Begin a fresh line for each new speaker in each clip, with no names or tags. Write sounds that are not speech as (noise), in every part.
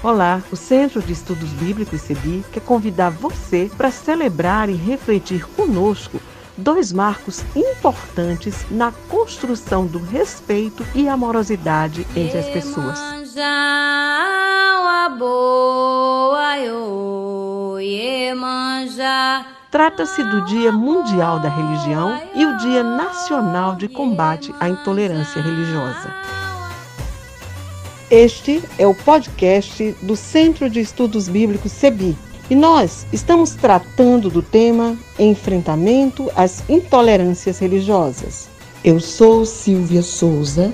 Olá, o Centro de Estudos Bíblicos CEBI quer convidar você para celebrar e refletir conosco dois marcos importantes na construção do respeito e amorosidade entre as pessoas. Trata-se do Dia Mundial da Religião e o Dia Nacional de Combate à Intolerância Religiosa. Este é o podcast do Centro de Estudos Bíblicos CEBI e nós estamos tratando do tema Enfrentamento às Intolerâncias Religiosas. Eu sou Silvia Souza,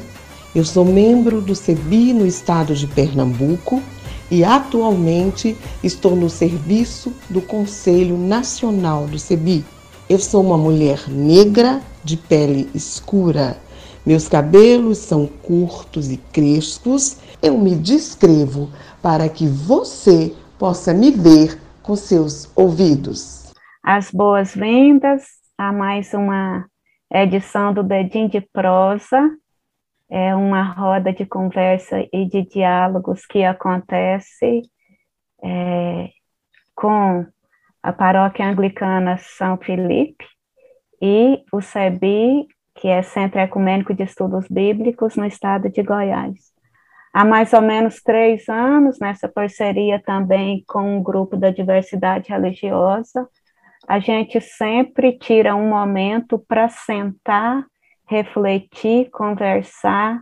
eu sou membro do CEBI no estado de Pernambuco e atualmente estou no serviço do Conselho Nacional do CEBI. Eu sou uma mulher negra de pele escura. Meus cabelos são curtos e crespos. Eu me descrevo para que você possa me ver com seus ouvidos.
As boas-vindas a mais uma edição do Dedinho de Prosa é uma roda de conversa e de diálogos que acontece é, com a paróquia anglicana São Felipe e o CEBI, que é Centro Ecumênico de Estudos Bíblicos, no estado de Goiás. Há mais ou menos três anos, nessa parceria também com o grupo da diversidade religiosa, a gente sempre tira um momento para sentar refletir, conversar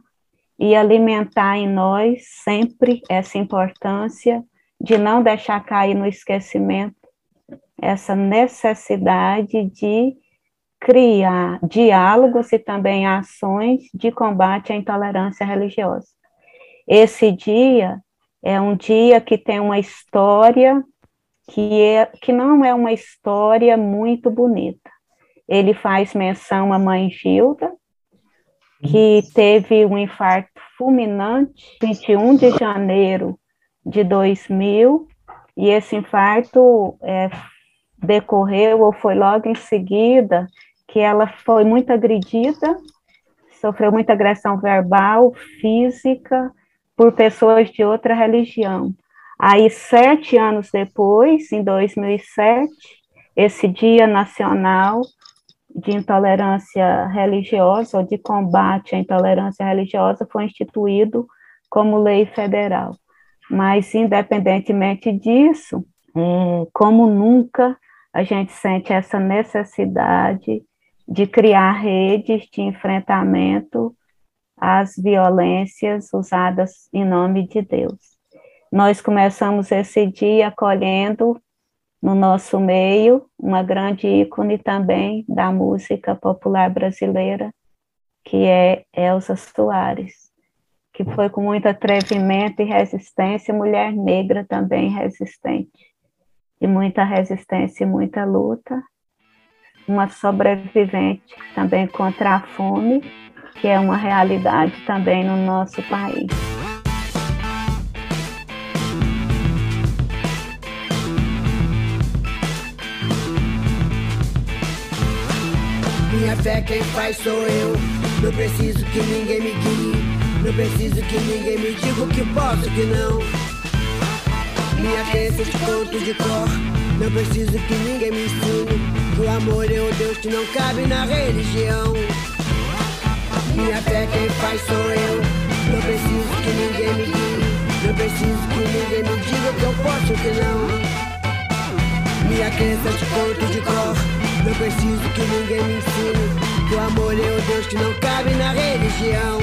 e alimentar em nós sempre essa importância de não deixar cair no esquecimento essa necessidade de criar diálogos e também ações de combate à intolerância religiosa. Esse dia é um dia que tem uma história que, é, que não é uma história muito bonita ele faz menção à mãe Gilda, que teve um infarto fulminante 21 de janeiro de 2000, e esse infarto é, decorreu ou foi logo em seguida que ela foi muito agredida, sofreu muita agressão verbal, física, por pessoas de outra religião. Aí, sete anos depois, em 2007, esse Dia Nacional de intolerância religiosa ou de combate à intolerância religiosa foi instituído como lei federal. Mas, independentemente disso, é, como nunca a gente sente essa necessidade de criar redes de enfrentamento às violências usadas em nome de Deus. Nós começamos esse dia acolhendo no nosso meio, uma grande ícone também da música popular brasileira, que é Elza Soares, que foi com muito atrevimento e resistência, mulher negra também resistente, e muita resistência e muita luta, uma sobrevivente também contra a fome, que é uma realidade também no nosso país.
Minha fé quem faz sou eu. Não preciso que ninguém me guie. Não preciso que ninguém me diga o que posso que não. Minha crença de conto de cor. Não preciso que ninguém me ensine. O amor é o Deus que não cabe na religião. Minha fé quem faz sou eu. Não preciso que ninguém me guie. Não preciso que ninguém me diga que eu posso que não. Minha crença de conto de cor. Não preciso que ninguém me ensine que o amor é o Deus que não cabe na religião.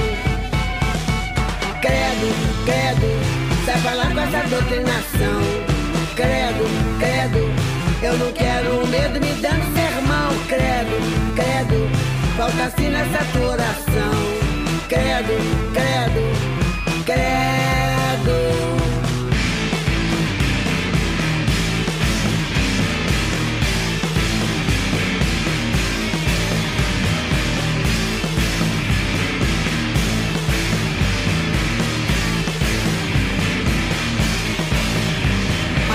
Credo, credo, sai falar com essa doutrinação. Credo, credo, eu não quero medo me dando sermão. Credo, credo, falta assim nessa tua oração. Credo, credo, credo.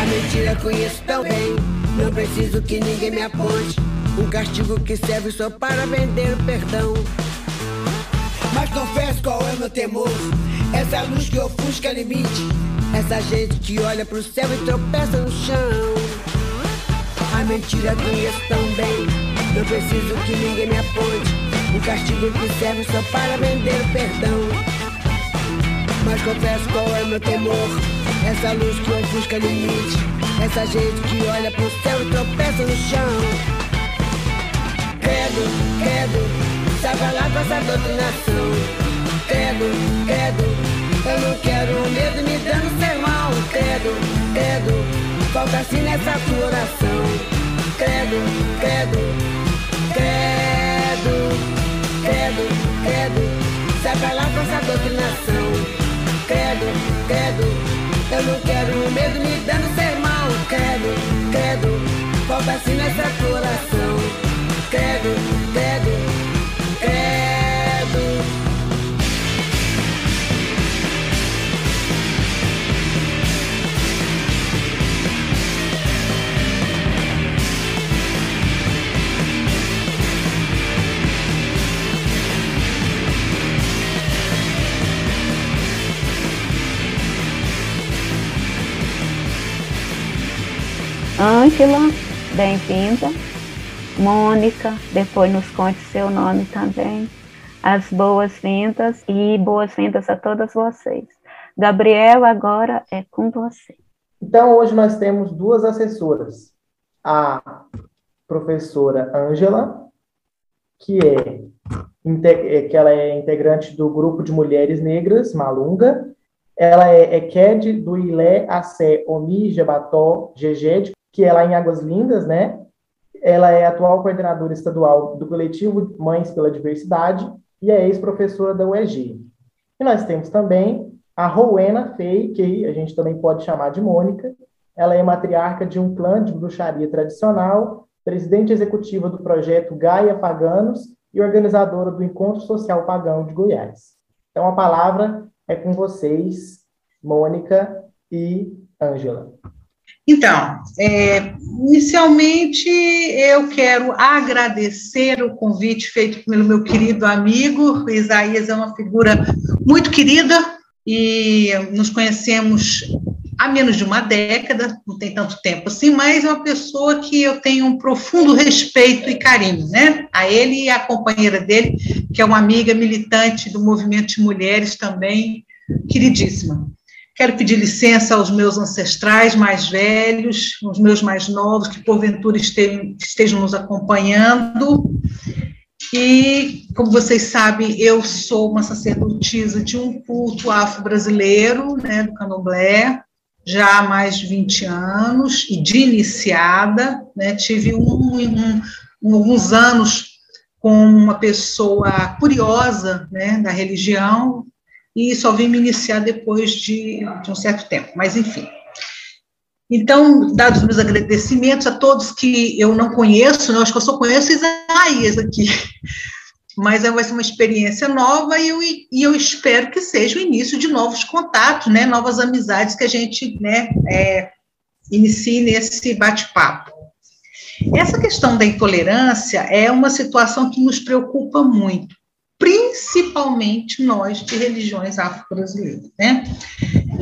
mentira conheço tão bem. Não preciso que ninguém me aponte. Um castigo que serve só para vender o perdão. Mas confesso qual é meu temor. Essa luz que ofusca limite. Essa gente que olha pro céu e tropeça no chão. A mentira conheço tão bem. Não preciso que ninguém me aponte. O castigo que serve só para vender o perdão. Mas confesso qual é meu temor. Essa luz que ofusca limite. Essa gente que olha pro céu e tropeça no chão. Credo, credo, sabe lá com essa doutrinação. Credo, credo. Eu não quero medo me dando sermão. Credo, credo, falta assim nessa tua oração. Credo, credo, credo, credo, credo. Sai lá com essa doutrinação. Credo, credo, eu não quero medo me dando sermão. Credo, credo, falta assim nessa tua oração. Credo, credo,
Ângela, bem-vinda. Mônica, depois nos conte seu nome também. As boas-vindas e boas-vindas a todas vocês. Gabriel, agora é com você.
Então, hoje nós temos duas assessoras. A professora Ângela, que é, é que ela é integrante do grupo de mulheres negras, Malunga. Ela é EQED do Ilé Acé Omi Jebató Geged, que é lá em Águas Lindas, né? Ela é atual coordenadora estadual do coletivo Mães pela Diversidade e é ex-professora da UEG. E nós temos também a Rowena Fei, que a gente também pode chamar de Mônica. Ela é matriarca de um clã de bruxaria tradicional, presidente executiva do projeto Gaia Paganos e organizadora do Encontro Social Pagão de Goiás. Então a palavra é com vocês, Mônica e Ângela.
Então, é, inicialmente eu quero agradecer o convite feito pelo meu querido amigo. Isaías é uma figura muito querida e nos conhecemos há menos de uma década, não tem tanto tempo assim, mas é uma pessoa que eu tenho um profundo respeito e carinho, né? A ele e a companheira dele, que é uma amiga militante do movimento de mulheres também, queridíssima. Quero pedir licença aos meus ancestrais mais velhos, aos meus mais novos, que porventura estejam, nos acompanhando. E, como vocês sabem, eu sou uma sacerdotisa de um culto afro-brasileiro, né, do candomblé, já há mais de 20 anos, e de iniciada, né, tive um, um, alguns anos com uma pessoa curiosa né, da religião, e só vim me iniciar depois de, de um certo tempo, mas enfim. Então, dados meus agradecimentos a todos que eu não conheço, né, eu acho que eu só conheço Isaías aqui, (laughs) mas vai ser uma experiência nova e eu, e eu espero que seja o início de novos contatos, né, novas amizades que a gente né, é, inicie nesse bate-papo. Essa questão da intolerância é uma situação que nos preocupa muito principalmente nós de religiões afro-brasileiras, né?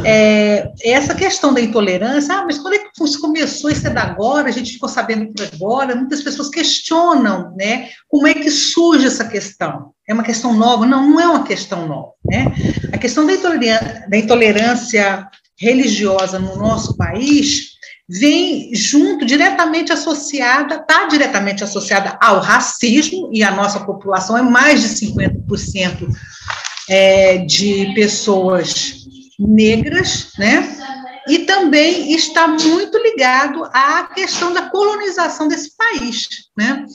É, essa questão da intolerância, ah, mas quando é que isso começou, isso é da agora, a gente ficou sabendo por agora, muitas pessoas questionam, né, como é que surge essa questão? É uma questão nova? Não, não é uma questão nova, né? A questão da intolerância, da intolerância religiosa no nosso país vem junto, diretamente associada, está diretamente associada ao racismo, e a nossa população é mais de 50% é, de pessoas negras, né? E também está muito ligado à questão da colonização desse país, né?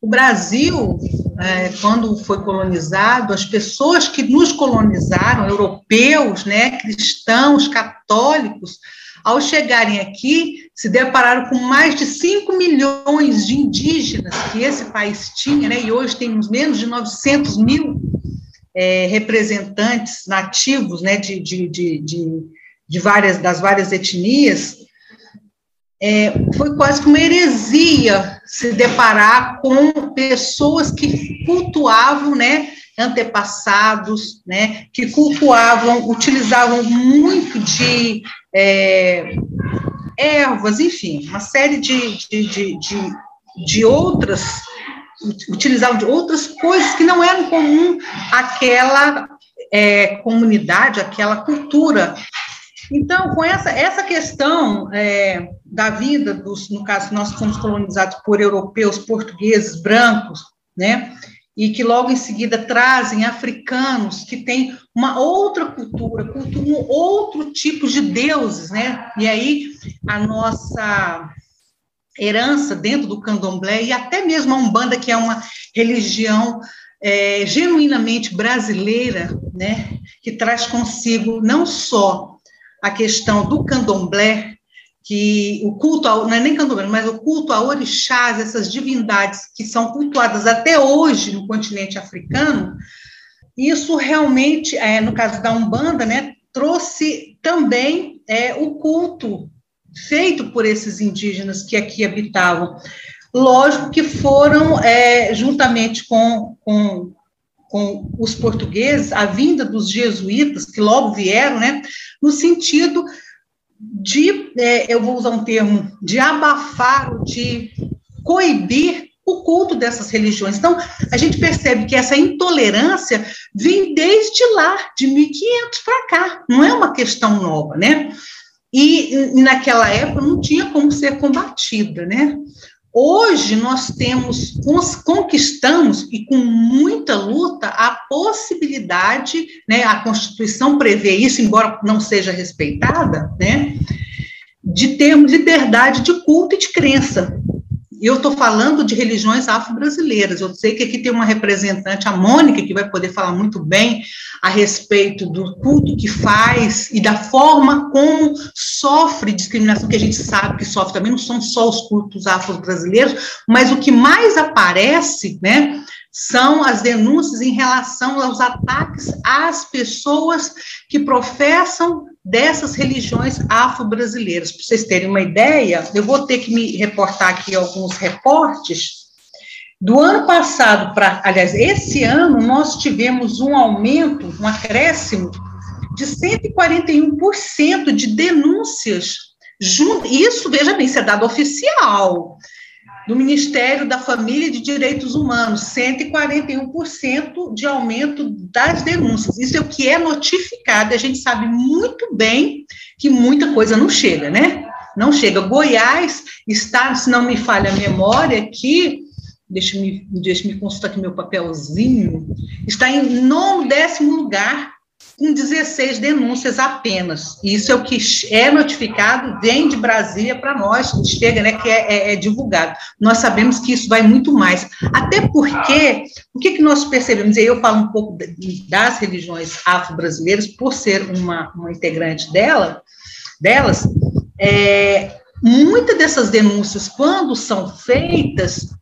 O Brasil, é, quando foi colonizado, as pessoas que nos colonizaram, europeus, né, cristãos, católicos, ao chegarem aqui, se depararam com mais de 5 milhões de indígenas que esse país tinha, né, e hoje temos menos de 900 mil é, representantes nativos né, de, de, de, de, várias, das várias etnias, é, foi quase que uma heresia se deparar com pessoas que cultuavam, né, antepassados, né, que cultuavam, utilizavam muito de é, ervas, enfim, uma série de, de, de, de, de outras, utilizavam de outras coisas que não eram comum àquela é, comunidade, àquela cultura. Então, com essa, essa questão é, da vida dos, no caso, nós fomos colonizados por europeus, portugueses, brancos, né, e que logo em seguida trazem africanos que têm uma outra cultura, um outro tipo de deuses, né? E aí a nossa herança dentro do candomblé e até mesmo a umbanda que é uma religião é, genuinamente brasileira, né? Que traz consigo não só a questão do candomblé, que o culto, a, não é nem candomblé, mas o culto a orixás, essas divindades que são cultuadas até hoje no continente africano, isso realmente, é, no caso da Umbanda, né, trouxe também é, o culto feito por esses indígenas que aqui habitavam. Lógico que foram, é, juntamente com, com, com os portugueses, a vinda dos jesuítas, que logo vieram, né, no sentido de, é, eu vou usar um termo, de abafar, de coibir o culto dessas religiões. Então, a gente percebe que essa intolerância vem desde lá, de 1500 para cá, não é uma questão nova, né? E, e naquela época não tinha como ser combatida, né? Hoje nós temos, conquistamos e com muita luta a possibilidade, né, a Constituição prevê isso, embora não seja respeitada, né, de termos liberdade de culto e de crença eu estou falando de religiões afro-brasileiras. Eu sei que aqui tem uma representante, a Mônica, que vai poder falar muito bem a respeito do culto que faz e da forma como sofre discriminação, que a gente sabe que sofre também, não são só os cultos afro-brasileiros, mas o que mais aparece, né, são as denúncias em relação aos ataques às pessoas que professam dessas religiões afro-brasileiras. Para vocês terem uma ideia, eu vou ter que me reportar aqui alguns reportes. Do ano passado para, aliás, esse ano, nós tivemos um aumento, um acréscimo de 141% de denúncias. Isso, veja bem, isso é dado oficial do Ministério da Família e de Direitos Humanos, 141% de aumento das denúncias. Isso é o que é notificado, a gente sabe muito bem que muita coisa não chega, né? Não chega. Goiás está, se não me falha a memória, aqui, deixa me, deixa me consultar aqui meu papelzinho, está em nono décimo lugar com 16 denúncias apenas. Isso é o que é notificado, vem de Brasília para nós, chega, né, que é, é, é, divulgado. Nós sabemos que isso vai muito mais. Até porque, o que, que nós percebemos, e eu falo um pouco das religiões afro-brasileiras, por ser uma, uma integrante dela, delas, é, muitas dessas denúncias, quando são feitas,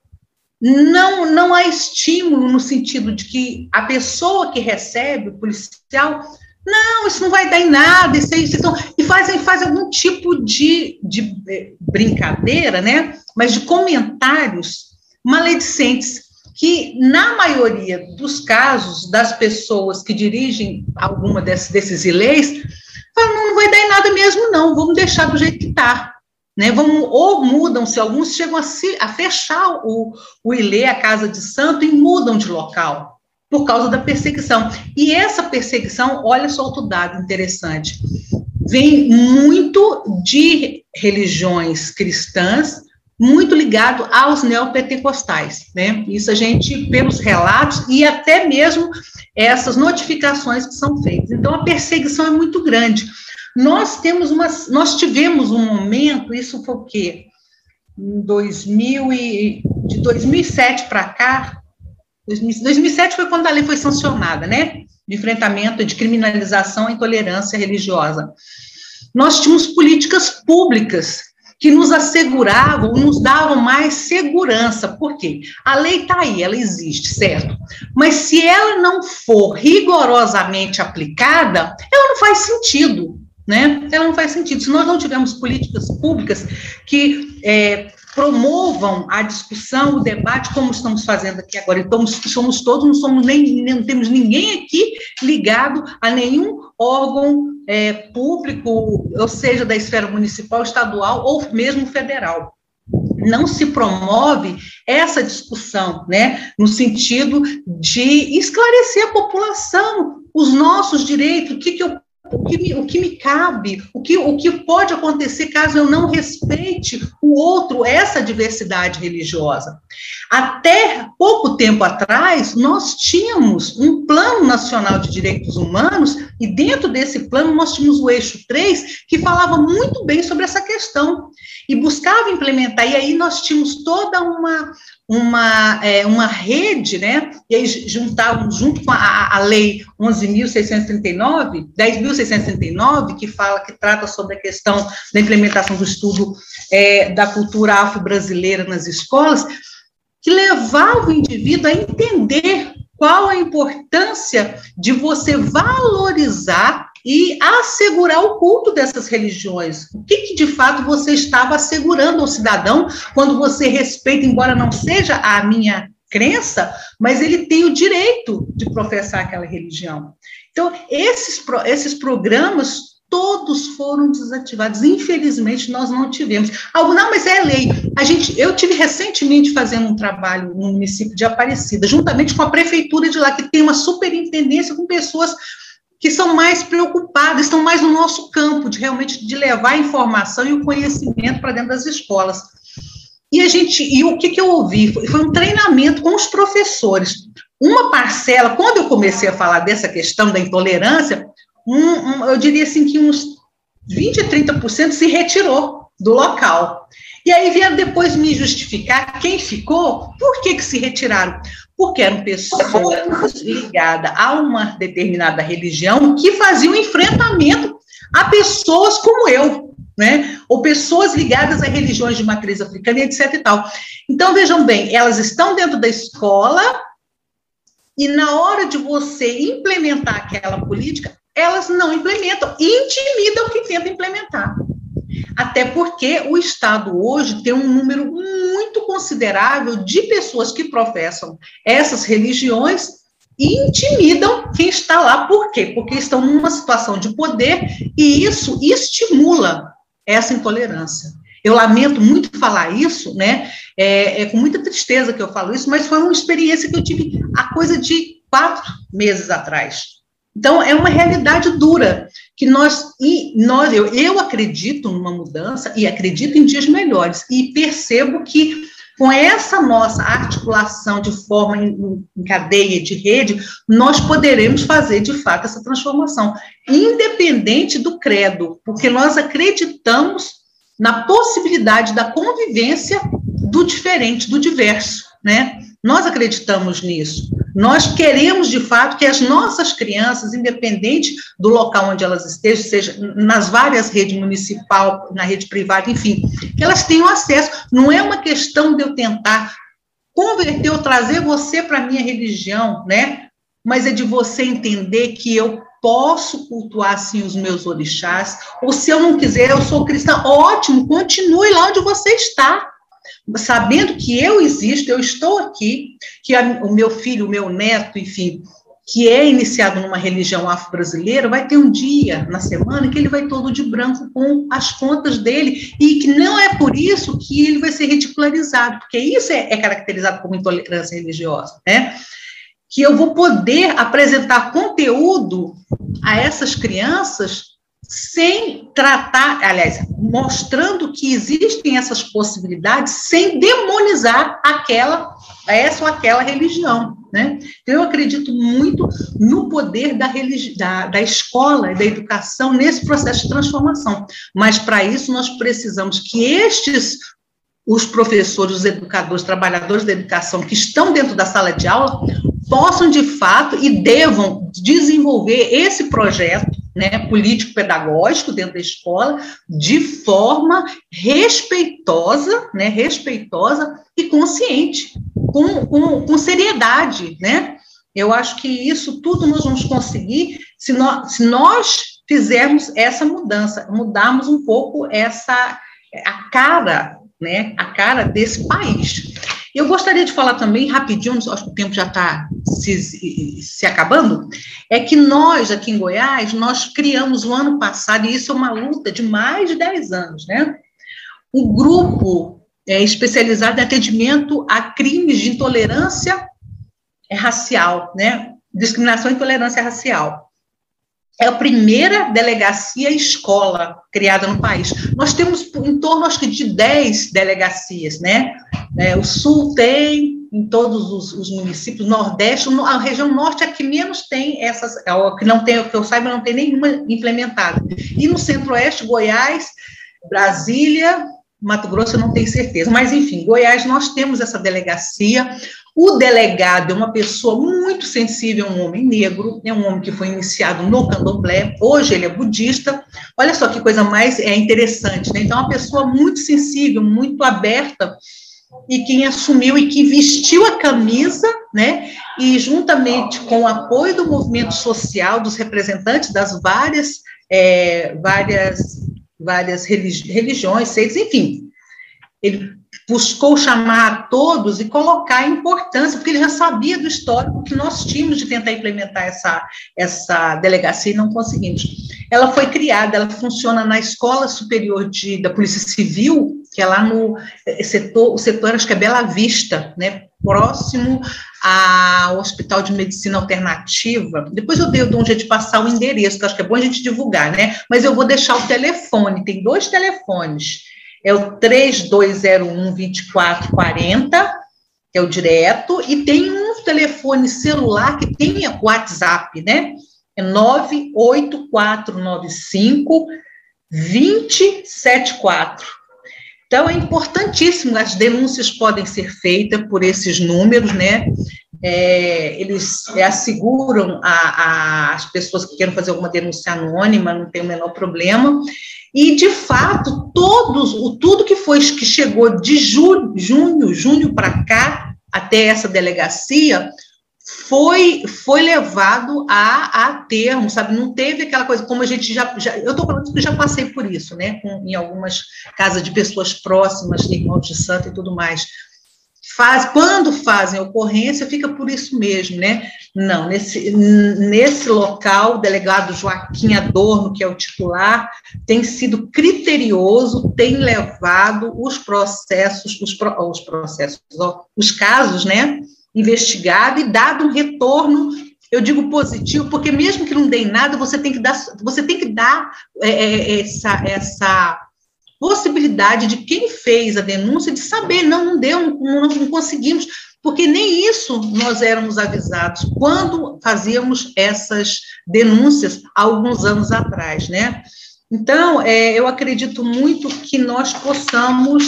não, não há estímulo no sentido de que a pessoa que recebe, o policial, não, isso não vai dar em nada, isso é isso. Então, e fazem faz algum tipo de, de eh, brincadeira, né? Mas de comentários maledicentes, que na maioria dos casos das pessoas que dirigem alguma desses, desses leis, falam, não, não vai dar em nada mesmo, não, vamos deixar do jeito que está. Né, vão, ou mudam-se, alguns chegam a, se, a fechar o, o Ilê, a casa de santo, e mudam de local, por causa da perseguição. E essa perseguição, olha só outro dado interessante, vem muito de religiões cristãs, muito ligado aos neopentecostais, né? Isso a gente, pelos relatos e até mesmo essas notificações que são feitas. Então, a perseguição é muito grande. Nós temos uma, nós tivemos um momento, isso foi o quê? Em 2000 e, de 2007 para cá, 2007 foi quando a lei foi sancionada, né? De enfrentamento, de criminalização à intolerância religiosa. Nós tínhamos políticas públicas que nos asseguravam, nos davam mais segurança. Por quê? A lei está aí, ela existe, certo? Mas se ela não for rigorosamente aplicada, ela não faz sentido né? Ela não faz sentido. Se nós não tivermos políticas públicas que é, promovam a discussão, o debate, como estamos fazendo aqui agora. Então, somos todos, não somos nem, não temos ninguém aqui ligado a nenhum órgão é, público, ou seja, da esfera municipal, estadual ou mesmo federal. Não se promove essa discussão, né, no sentido de esclarecer a população os nossos direitos, o que, que eu o que, me, o que me cabe, o que, o que pode acontecer caso eu não respeite o outro, essa diversidade religiosa. Até pouco tempo atrás, nós tínhamos um Plano Nacional de Direitos Humanos, e dentro desse plano nós tínhamos o eixo 3, que falava muito bem sobre essa questão, e buscava implementar, e aí nós tínhamos toda uma, uma, é, uma rede, né? E aí juntavam junto com a, a lei 11.639, 10.639, que fala, que trata sobre a questão da implementação do estudo é, da cultura afro-brasileira nas escolas, que levava o indivíduo a entender qual a importância de você valorizar e assegurar o culto dessas religiões. O que, que, de fato você estava assegurando ao cidadão quando você respeita, embora não seja a minha crença, mas ele tem o direito de professar aquela religião. Então, esses, esses programas todos foram desativados. Infelizmente, nós não tivemos. Algo, não, mas é lei. A gente, eu tive recentemente fazendo um trabalho no município de Aparecida, juntamente com a prefeitura de lá, que tem uma superintendência com pessoas que são mais preocupadas, estão mais no nosso campo, de realmente de levar a informação e o conhecimento para dentro das escolas. E a gente, e o que, que eu ouvi? Foi, foi um treinamento com os professores. Uma parcela, quando eu comecei a falar dessa questão da intolerância, um, um, eu diria assim que uns 20 a 30% se retirou do local. E aí vieram depois me justificar quem ficou, por que, que se retiraram? Porque eram pessoas ligadas a uma determinada religião que faziam enfrentamento a pessoas como eu, né? Ou pessoas ligadas a religiões de matriz africana etc e tal. Então, vejam bem, elas estão dentro da escola e na hora de você implementar aquela política, elas não implementam, intimidam quem tenta implementar. Até porque o Estado hoje tem um número muito considerável de pessoas que professam essas religiões e intimidam quem está lá. Por quê? Porque estão numa situação de poder e isso estimula essa intolerância. Eu lamento muito falar isso, né? É, é, com muita tristeza que eu falo isso, mas foi uma experiência que eu tive há coisa de quatro meses atrás. Então, é uma realidade dura que nós, e nós eu, eu acredito numa mudança e acredito em dias melhores e percebo que com essa nossa articulação de forma em, em, cadeia de rede, nós poderemos fazer de fato essa transformação, independente do credo, porque nós acreditamos na possibilidade da convivência do diferente, do diverso, né? Nós acreditamos nisso. Nós queremos, de fato, que as nossas crianças, independente do local onde elas estejam, seja nas várias redes municipal, na rede privada, enfim, que elas tenham acesso. Não é uma questão de eu tentar converter ou trazer você para a minha religião, né? Mas é de você entender que eu posso cultuar, sim, os meus orixás, ou se eu não quiser, eu sou cristã, ótimo, continue lá onde você está sabendo que eu existo, eu estou aqui, que a, o meu filho, o meu neto, enfim, que é iniciado numa religião afro-brasileira, vai ter um dia na semana que ele vai todo de branco com as contas dele, e que não é por isso que ele vai ser ridicularizado, porque isso é, é caracterizado como intolerância religiosa, né? Que eu vou poder apresentar conteúdo a essas crianças sem tratar, aliás, mostrando que existem essas possibilidades sem demonizar aquela, essa ou aquela religião, né? Então, eu acredito muito no poder da, da, da escola e da educação nesse processo de transformação, mas para isso nós precisamos que estes os professores, os educadores, trabalhadores da educação que estão dentro da sala de aula possam de fato e devam desenvolver esse projeto né, político-pedagógico dentro da escola de forma respeitosa, né, respeitosa e consciente, com, com, com seriedade, né? Eu acho que isso tudo nós vamos conseguir se nós, se nós fizermos essa mudança, mudarmos um pouco essa a cara né, a cara desse país. Eu gostaria de falar também, rapidinho, acho que o tempo já está se, se, acabando, é que nós, aqui em Goiás, nós criamos o ano passado, e isso é uma luta de mais de 10 anos, né? Um grupo é, especializado em atendimento a crimes de intolerância racial, né? Discriminação e intolerância racial. É a primeira delegacia escola criada no país. Nós temos em torno, acho que, de 10 delegacias, né? É, o Sul tem, em todos os, os, municípios, Nordeste, a região Norte é que menos tem essas, é, que não tem, que eu saiba, não tem nenhuma implementada. E no Centro-Oeste, Goiás, Brasília, Mato Grosso eu não tenho certeza, mas enfim, Goiás nós temos essa delegacia. O delegado é uma pessoa muito sensível, um homem negro, é um homem que foi iniciado no candomblé, hoje ele é budista. Olha só que coisa mais é interessante, né? Então, é uma pessoa muito sensível, muito aberta, e quem assumiu e que vestiu a camisa, né? E juntamente com o apoio do movimento social, dos representantes das várias, é, várias várias religi religiões, seitas, enfim. Ele buscou chamar a todos e colocar a importância, porque ele já sabia do histórico que nós tínhamos de tentar implementar essa, essa delegacia e não conseguimos. Ela foi criada, ela funciona na Escola Superior de, da Polícia Civil, que é lá no eh, setor, o setor acho que é Bela Vista, né, próximo ao Hospital de Medicina Alternativa. Depois eu dou um jeito de passar o endereço, que acho que é bom a gente divulgar, né? Mas eu vou deixar o telefone, tem dois telefones. É o 3201-2440, que é o direto, e tem um telefone celular que tem WhatsApp, né? É 98495 2074. Então, é importantíssimo, as denúncias podem ser feitas por esses números, né? É, eles asseguram a, a, as pessoas que querem fazer alguma denúncia anônima, não tem o menor problema. E, de fato, todos, o, tudo que foi que chegou de junho, junho para cá, até essa delegacia, foi foi levado a, a termo, sabe? Não teve aquela coisa como a gente já, já eu estou falando que já passei por isso, né? Com, em algumas casas de pessoas próximas, irmãos de santo e tudo mais. Faz, quando fazem ocorrência, fica por isso mesmo, né? Não, nesse, nesse local, o delegado Joaquim Adorno, que é o titular, tem sido criterioso, tem levado os processos, os, os processos, os casos, né? Investigado e dado um retorno, eu digo positivo, porque mesmo que não dê nada, você tem que dar, você tem que dar é, é, essa, essa possibilidade de quem fez a denúncia de saber, não, não deu, não, não conseguimos, porque nem isso nós éramos avisados quando fazíamos essas denúncias há alguns anos atrás, né? Então, é, eu acredito muito que nós possamos,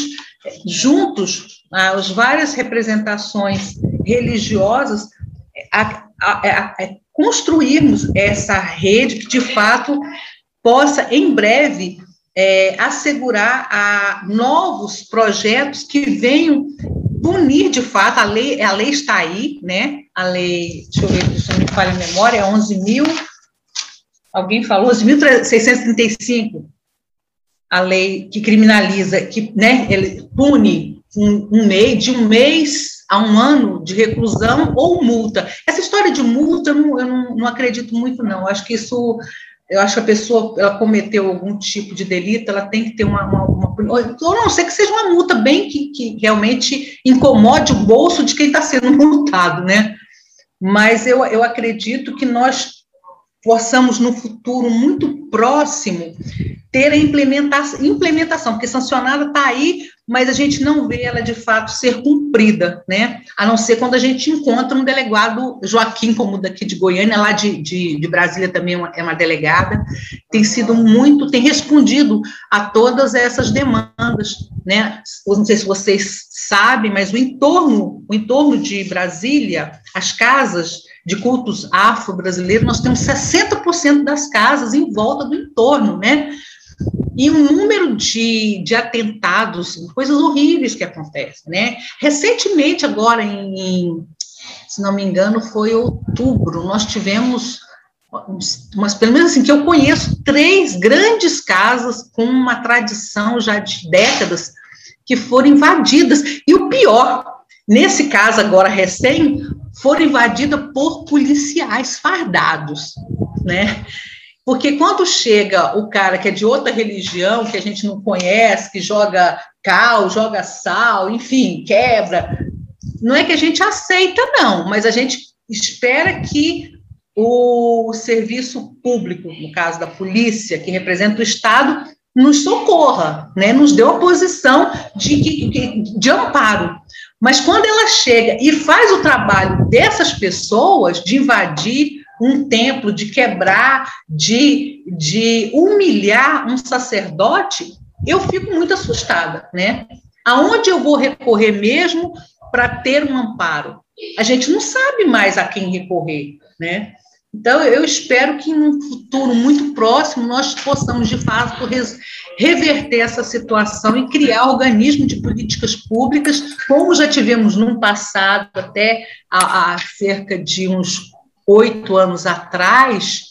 juntos, as várias representações religiosas, a, a, a, construirmos essa rede que, de fato, possa, em breve, é, assegurar a novos projetos que venham punir, de fato, a lei, a lei está aí, né? A lei, deixa eu ver se me falha a memória, é 11 mil, alguém falou, 11.635, a lei que criminaliza, que né, ele pune um, um mês, de um mês a um ano de reclusão ou multa. Essa história de multa, eu não, eu não, não acredito muito, não. Eu acho que isso eu acho que a pessoa ela cometeu algum tipo de delito, ela tem que ter uma, uma, uma ou não sei que seja uma multa bem que, que realmente incomode o bolso de quem está sendo (laughs) multado, né? Mas eu, eu acredito que nós possamos, no futuro muito próximo, ter a implementação, implementação porque sancionada está aí, mas a gente não vê ela de fato ser cumprida, né? A não ser quando a gente encontra um delegado, Joaquim, como daqui de Goiânia, lá de, de, de Brasília também é uma, é delegada, tem sido muito, tem respondido a todas essas demandas, né? Eu não sei se vocês sabem, mas o entorno, o entorno de Brasília, as casas de cultos afro-brasileiros, nós temos 60% das casas em volta do entorno, né? E um número de, de atentados, coisas horríveis que acontecem, né? Recentemente, agora em, se não me engano, foi outubro, nós tivemos pelo menos assim que eu conheço três grandes casas com uma tradição já de décadas que foram invadidas. E o pior, nesse caso agora recém, foram invadidas por policiais fardados, né? Porque quando chega o cara que é de outra religião, que a gente não conhece, que joga cal, joga sal, enfim, quebra, não é que a gente aceita, não, mas a gente espera que o serviço público, no caso da polícia, que representa o Estado, nos socorra, né? nos dê uma posição de, de, de amparo. Mas quando ela chega e faz o trabalho dessas pessoas de invadir um templo, de quebrar, de, de humilhar um sacerdote, eu fico muito assustada, né? Aonde eu vou recorrer mesmo para ter um amparo? A gente não sabe mais a quem recorrer, né? Então, eu espero que num futuro muito próximo nós possamos, de fato, reverter essa situação e criar organismos de políticas públicas, como já tivemos no passado, até há cerca de uns oito anos atrás,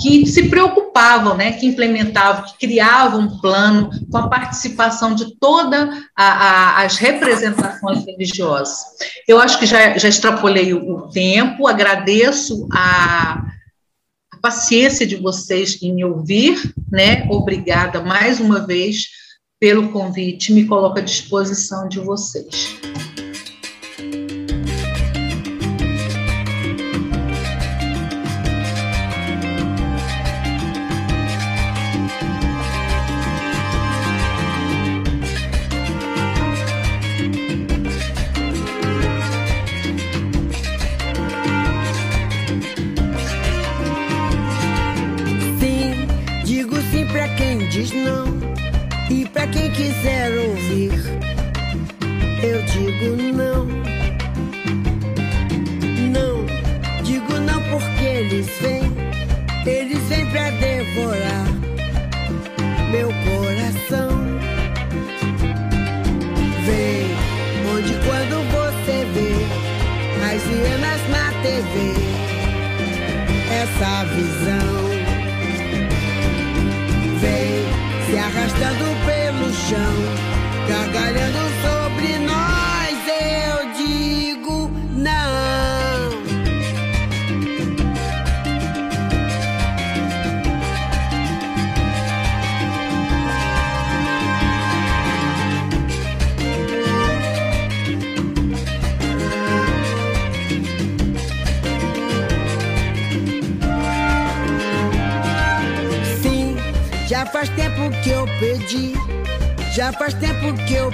que se preocupavam, né, que implementavam, que criavam um plano com a participação de todas as representações religiosas. Eu acho que já, já extrapolei o, o tempo, agradeço a, a, paciência de vocês em me ouvir, né, obrigada mais uma vez pelo convite, me coloco à disposição de vocês.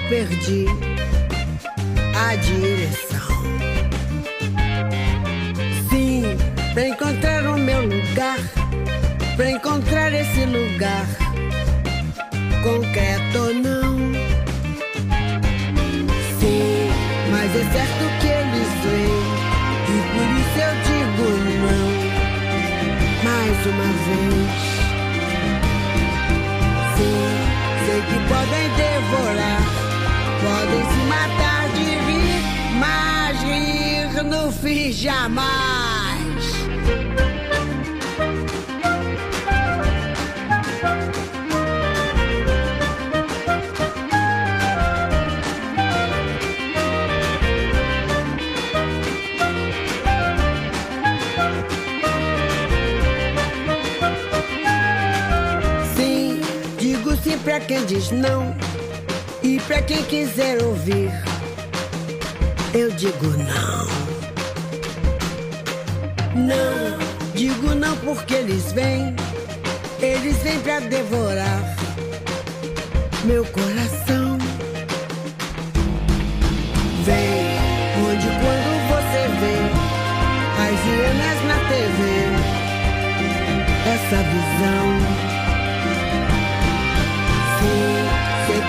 Perdi diz não e pra quem quiser ouvir, eu digo não. Não, digo não porque eles vêm, eles vêm pra devorar meu coração. Vem, onde quando você vê as hienas na TV, essa visão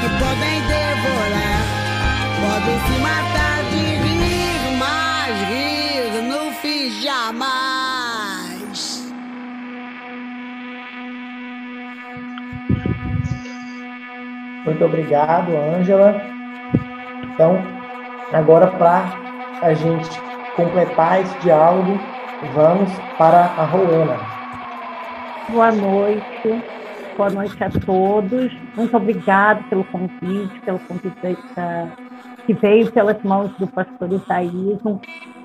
que podem devorar, podem se matar de rir, mas rir não fiz jamais.
Muito obrigado, Ângela. Então, agora para a gente completar esse diálogo, vamos para a Rowena.
Boa noite.
Boa noite a todos. Muito obrigado pelo convite, pelo convite que veio pelas mãos do pastor Isaías,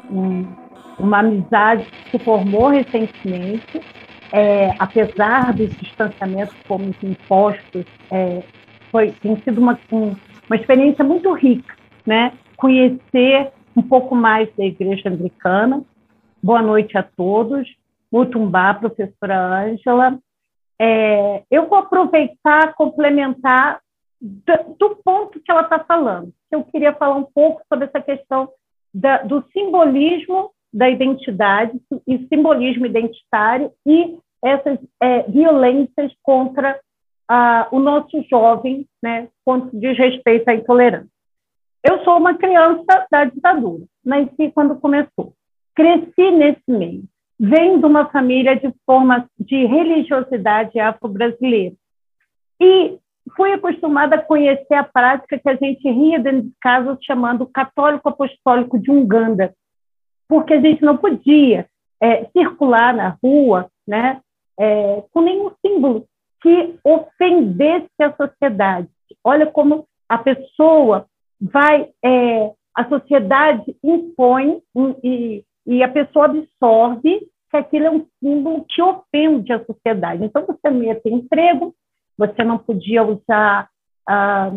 um, uma amizade que se formou recentemente, é, apesar dos distanciamentos como impostos, é, foi, tem sido uma, um, uma experiência muito rica, né? Conhecer um pouco mais da Igreja Anglicana. Boa noite a todos. Mutumbá, professora Ângela. É, eu vou aproveitar, complementar do, do ponto que ela está falando. Eu queria falar um pouco sobre essa questão da, do simbolismo da identidade e simbolismo identitário e essas é, violências contra ah, o nosso jovem, né, quanto diz respeito à intolerância. Eu sou uma criança da ditadura, nasci quando começou. Cresci nesse meio. Venho de uma família de forma de religiosidade afro-brasileira. E fui acostumada a conhecer a prática que a gente ria dentro de casa chamando católico apostólico de Uganda, porque a gente não podia é, circular na rua né, é, com nenhum símbolo que ofendesse a sociedade. Olha como a pessoa vai, é, a sociedade impõe e, e a pessoa absorve que aquilo é um símbolo que ofende a sociedade. Então, você não ia ter emprego, você não podia usar ah,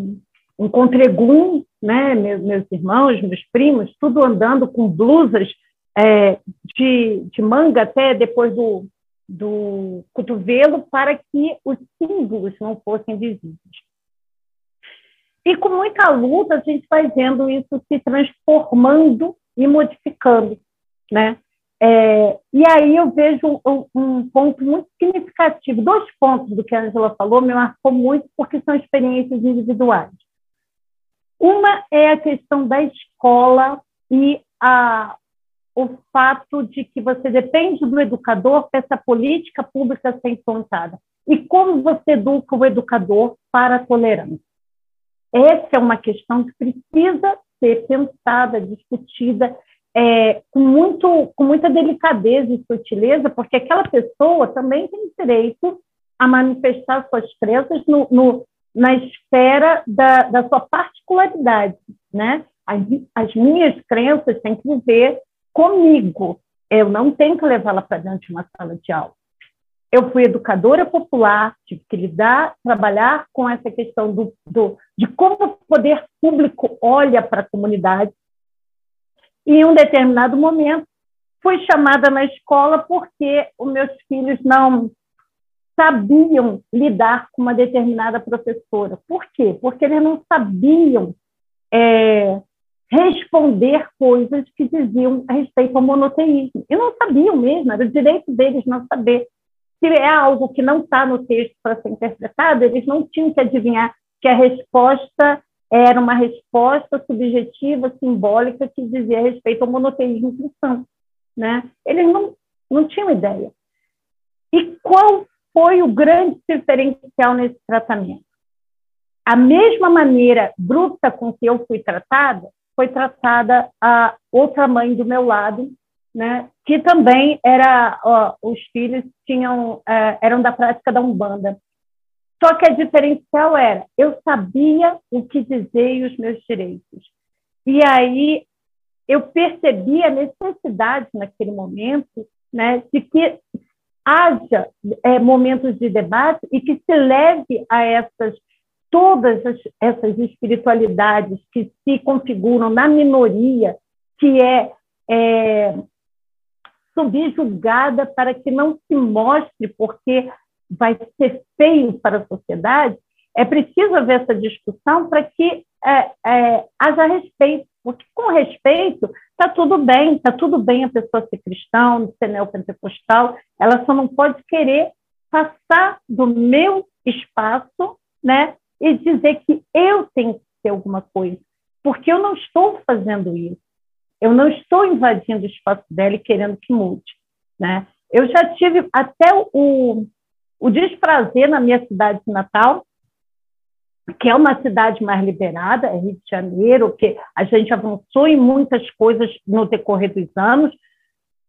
um contregum, né? Meus, meus, irmãos, meus primos, tudo andando com blusas é, de, de manga até depois do, do cotovelo para que os símbolos não fossem visíveis. E com muita luta, a gente vai vendo isso se transformando e modificando, né? É, e aí eu vejo um, um, ponto muito significativo, dois pontos do que a Angela falou me marcou muito, porque são experiências individuais. Uma é a questão da escola e a, o fato de que você depende do educador para essa política pública ser implantada. E como você educa o educador para a tolerância. Essa é uma questão que precisa ser pensada, discutida é, com, muito, com muita delicadeza e sutileza, porque aquela pessoa também tem direito a manifestar suas crenças no, no, na esfera da, da sua particularidade. Né? As, as minhas crenças têm que viver comigo, eu não tenho que levá-la para dentro de uma sala de aula. Eu fui educadora popular, tive que lidar, trabalhar com essa questão do, do, de como o poder público olha para a comunidade, e em um determinado momento, fui chamada na escola porque os meus filhos não sabiam lidar com uma determinada professora. Por quê? Porque eles não sabiam é, responder coisas que diziam a respeito ao monoteísmo. E não sabiam mesmo, era o direito deles não saber. Se é algo que não está no texto para ser interpretado, eles não tinham que adivinhar que a resposta era uma resposta subjetiva, simbólica, que dizia respeito ao monoteísmo cristão. Né? Eles não, não tinham ideia. E qual foi o grande diferencial nesse tratamento? A mesma maneira bruta com que eu fui tratada, foi tratada a outra mãe do meu lado, né, que também era, ó, os filhos tinham, é, eram da prática da Umbanda. Só que a diferencial era, eu sabia o que dizer e os meus direitos. E aí eu percebi a necessidade naquele momento né, de que haja é, momentos de debate e que se leve a essas todas as, essas espiritualidades que se configuram na minoria, que é, é subjugada para que não se mostre, porque vai ser feio para a sociedade, é preciso haver essa discussão para que é, é, haja respeito, porque com respeito está tudo bem, está tudo bem a pessoa ser cristão, ser neopentecostal, ela só não pode querer passar do meu espaço, né, e dizer que eu tenho que ser alguma coisa, porque eu não estou fazendo isso, eu não estou invadindo o espaço dela e querendo que mude, né? Eu já tive até o, o desprazer na minha cidade natal, que é uma cidade mais liberada, é Rio de Janeiro, que a gente avançou em muitas coisas no decorrer dos anos,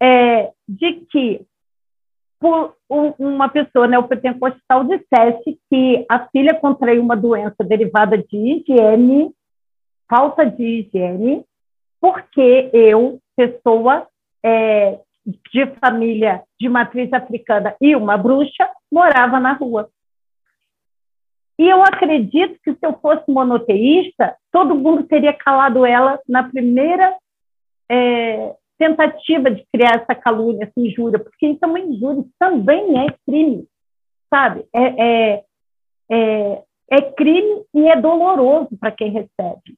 é, de que por uma pessoa neopentecostal dissesse que a filha contraiu uma doença derivada de higiene, falta de higiene, porque eu, pessoa é, de família de matriz africana e uma bruxa, morava na rua. E eu acredito que se eu fosse monoteísta, todo mundo teria calado ela na primeira é, tentativa de criar essa calúnia, essa injúria, porque isso é uma injúria, também é crime, sabe? É, é, é, é crime e é doloroso para quem recebe.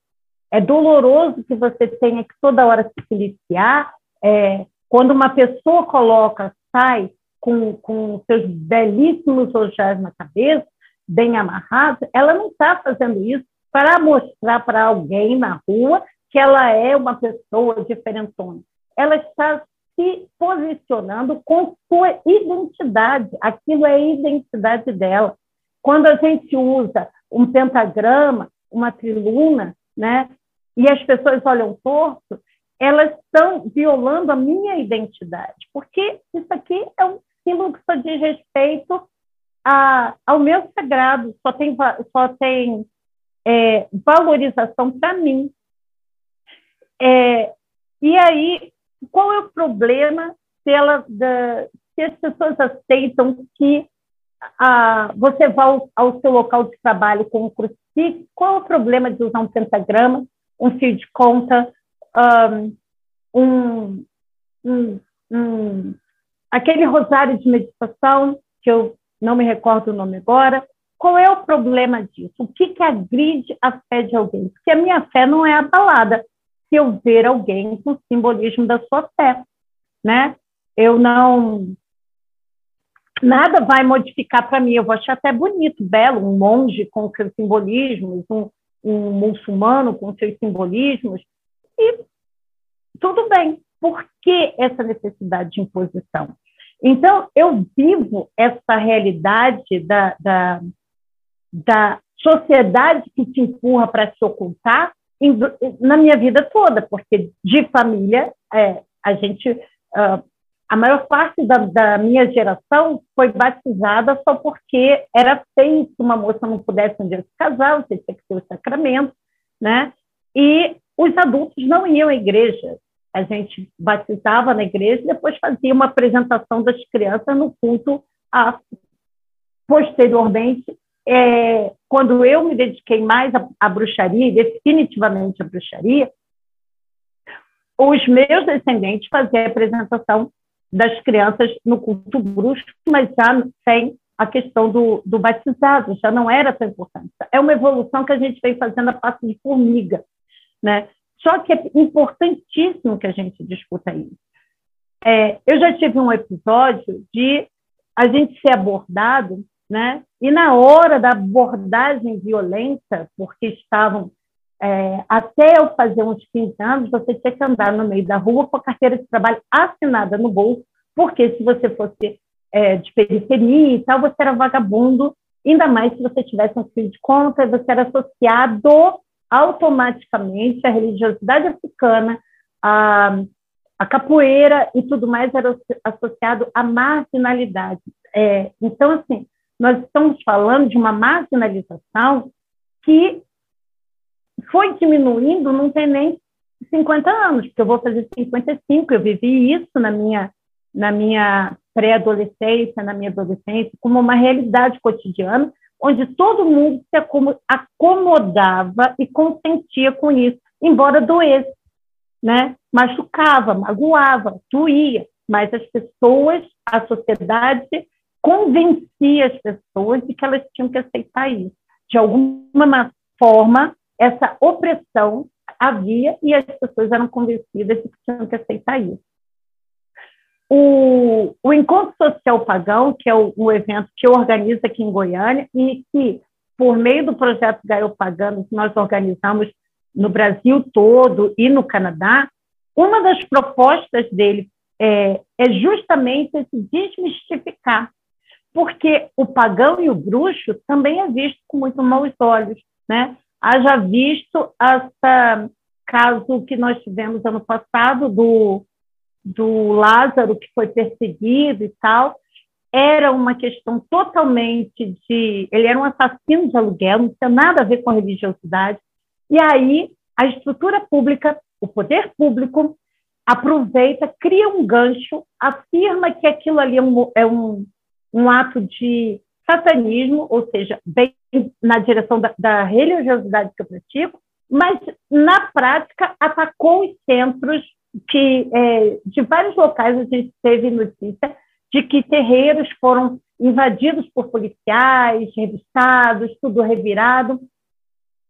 É doloroso que você tenha que toda hora se policiar. É, quando uma pessoa coloca, sai com, com seus belíssimos ojais na cabeça, bem amarrados, ela não está fazendo isso para mostrar para alguém na rua que ela é uma pessoa diferentona ela está se posicionando com sua identidade. Aquilo é a identidade dela. Quando a gente usa um pentagrama, uma triluna, né, e as pessoas olham torto, elas estão violando a minha identidade, porque isso aqui é um símbolo que só diz respeito a, ao meu sagrado, só tem, só tem é, valorização para mim. É, e aí qual é o problema se, ela, da, se as pessoas aceitam que ah, você vá ao, ao, seu local de trabalho com um crucifixo? Qual é o problema de usar um pentagrama, um fio de conta, um, um, um, aquele rosário de meditação, que eu não me recordo o nome agora? Qual é o problema disso? O que, que agride a fé de alguém? Porque a minha fé não é abalada se eu ver alguém com o simbolismo da sua fé, né? Eu não nada vai modificar para mim. Eu vou achar até bonito, belo, um monge com seus simbolismos, um, um muçulmano com seus simbolismos, e tudo bem. Por que essa necessidade de imposição? Então, eu vivo essa realidade da, da, da sociedade que te empurra para se ocultar na minha vida toda, porque de família, é, a gente, uh, a maior parte da, da, minha geração foi batizada só porque era feio que uma moça não pudesse um dia se casar, você tinha que ter o sacramento, né? E os adultos não iam à igreja. A gente batizava na igreja e depois fazia uma apresentação das crianças no culto a, posteriormente é, quando eu me dediquei mais à, à bruxaria, definitivamente à bruxaria, os meus descendentes faziam a apresentação das crianças no culto bruxo, mas já sem a questão do, do batizado, já não era tão importante. É uma evolução que a gente vem fazendo a passo de formiga, né? Só que é importantíssimo que a gente discuta isso. É, eu já tive um episódio de a gente ser abordado né? E na hora da abordagem violenta, porque estavam é, até eu fazer uns 15 anos, você tinha que andar no meio da rua com a carteira de trabalho assinada no bolso, porque se você fosse é, de periferia e tal, você era vagabundo, ainda mais se você tivesse um filho de conta, você era associado automaticamente à religiosidade africana, à, à capoeira e tudo mais era associado à marginalidade. É, então, assim, nós estamos falando de uma marginalização que foi diminuindo, não tem nem 50 anos, porque eu vou fazer 55, eu vivi isso na minha, na minha pré-adolescência, na minha adolescência, como uma realidade cotidiana, onde todo mundo se acomodava e consentia com isso, embora doesse, né? machucava, magoava, doía, mas as pessoas, a sociedade convencia as pessoas de que elas tinham que aceitar isso. De alguma forma, essa opressão havia e as pessoas eram convencidas de que tinham que aceitar isso. O, o Encontro Social Pagão, que é o, evento que eu organizo aqui em Goiânia e que, por meio do projeto Gaio Pagano, que nós organizamos no Brasil todo e no Canadá, uma das propostas dele é, é justamente esse desmistificar porque o pagão e o bruxo também é visto com muito maus olhos, né? Haja visto esse caso que nós tivemos ano passado do, do Lázaro, que foi perseguido e tal, era uma questão totalmente de. Ele era um assassino de aluguel, não tinha nada a ver com religiosidade. E aí, a estrutura pública, o poder público, aproveita, cria um gancho, afirma que aquilo ali é um, é um, um ato de satanismo, ou seja, bem na direção da, da religiosidade que eu pratico, mas, na prática, atacou os centros que, é, de vários locais, a gente teve notícia de que terreiros foram invadidos por policiais, revistados, tudo revirado,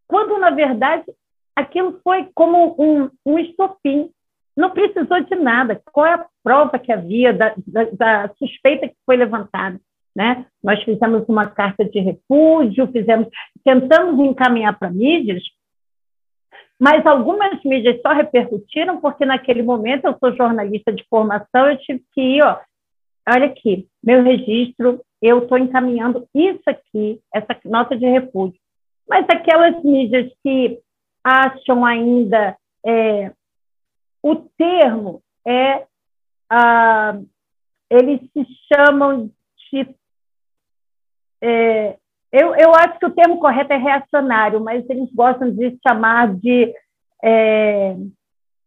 quando, na verdade, aquilo foi como um, um estopim. Não precisou de nada. Qual é a prova que havia da, da, da suspeita que foi levantada? Né? Nós fizemos uma carta de repúdio, fizemos, tentamos encaminhar para mídias, mas algumas mídias só repercutiram porque naquele momento eu sou jornalista de formação, eu tive que ir, ó, olha aqui, meu registro, eu estou encaminhando isso aqui, essa nota de repúdio. Mas aquelas mídias que acham ainda é, o termo é ah, eles se chamam de é, eu, eu acho que o termo correto é reacionário, mas eles gostam de chamar de é,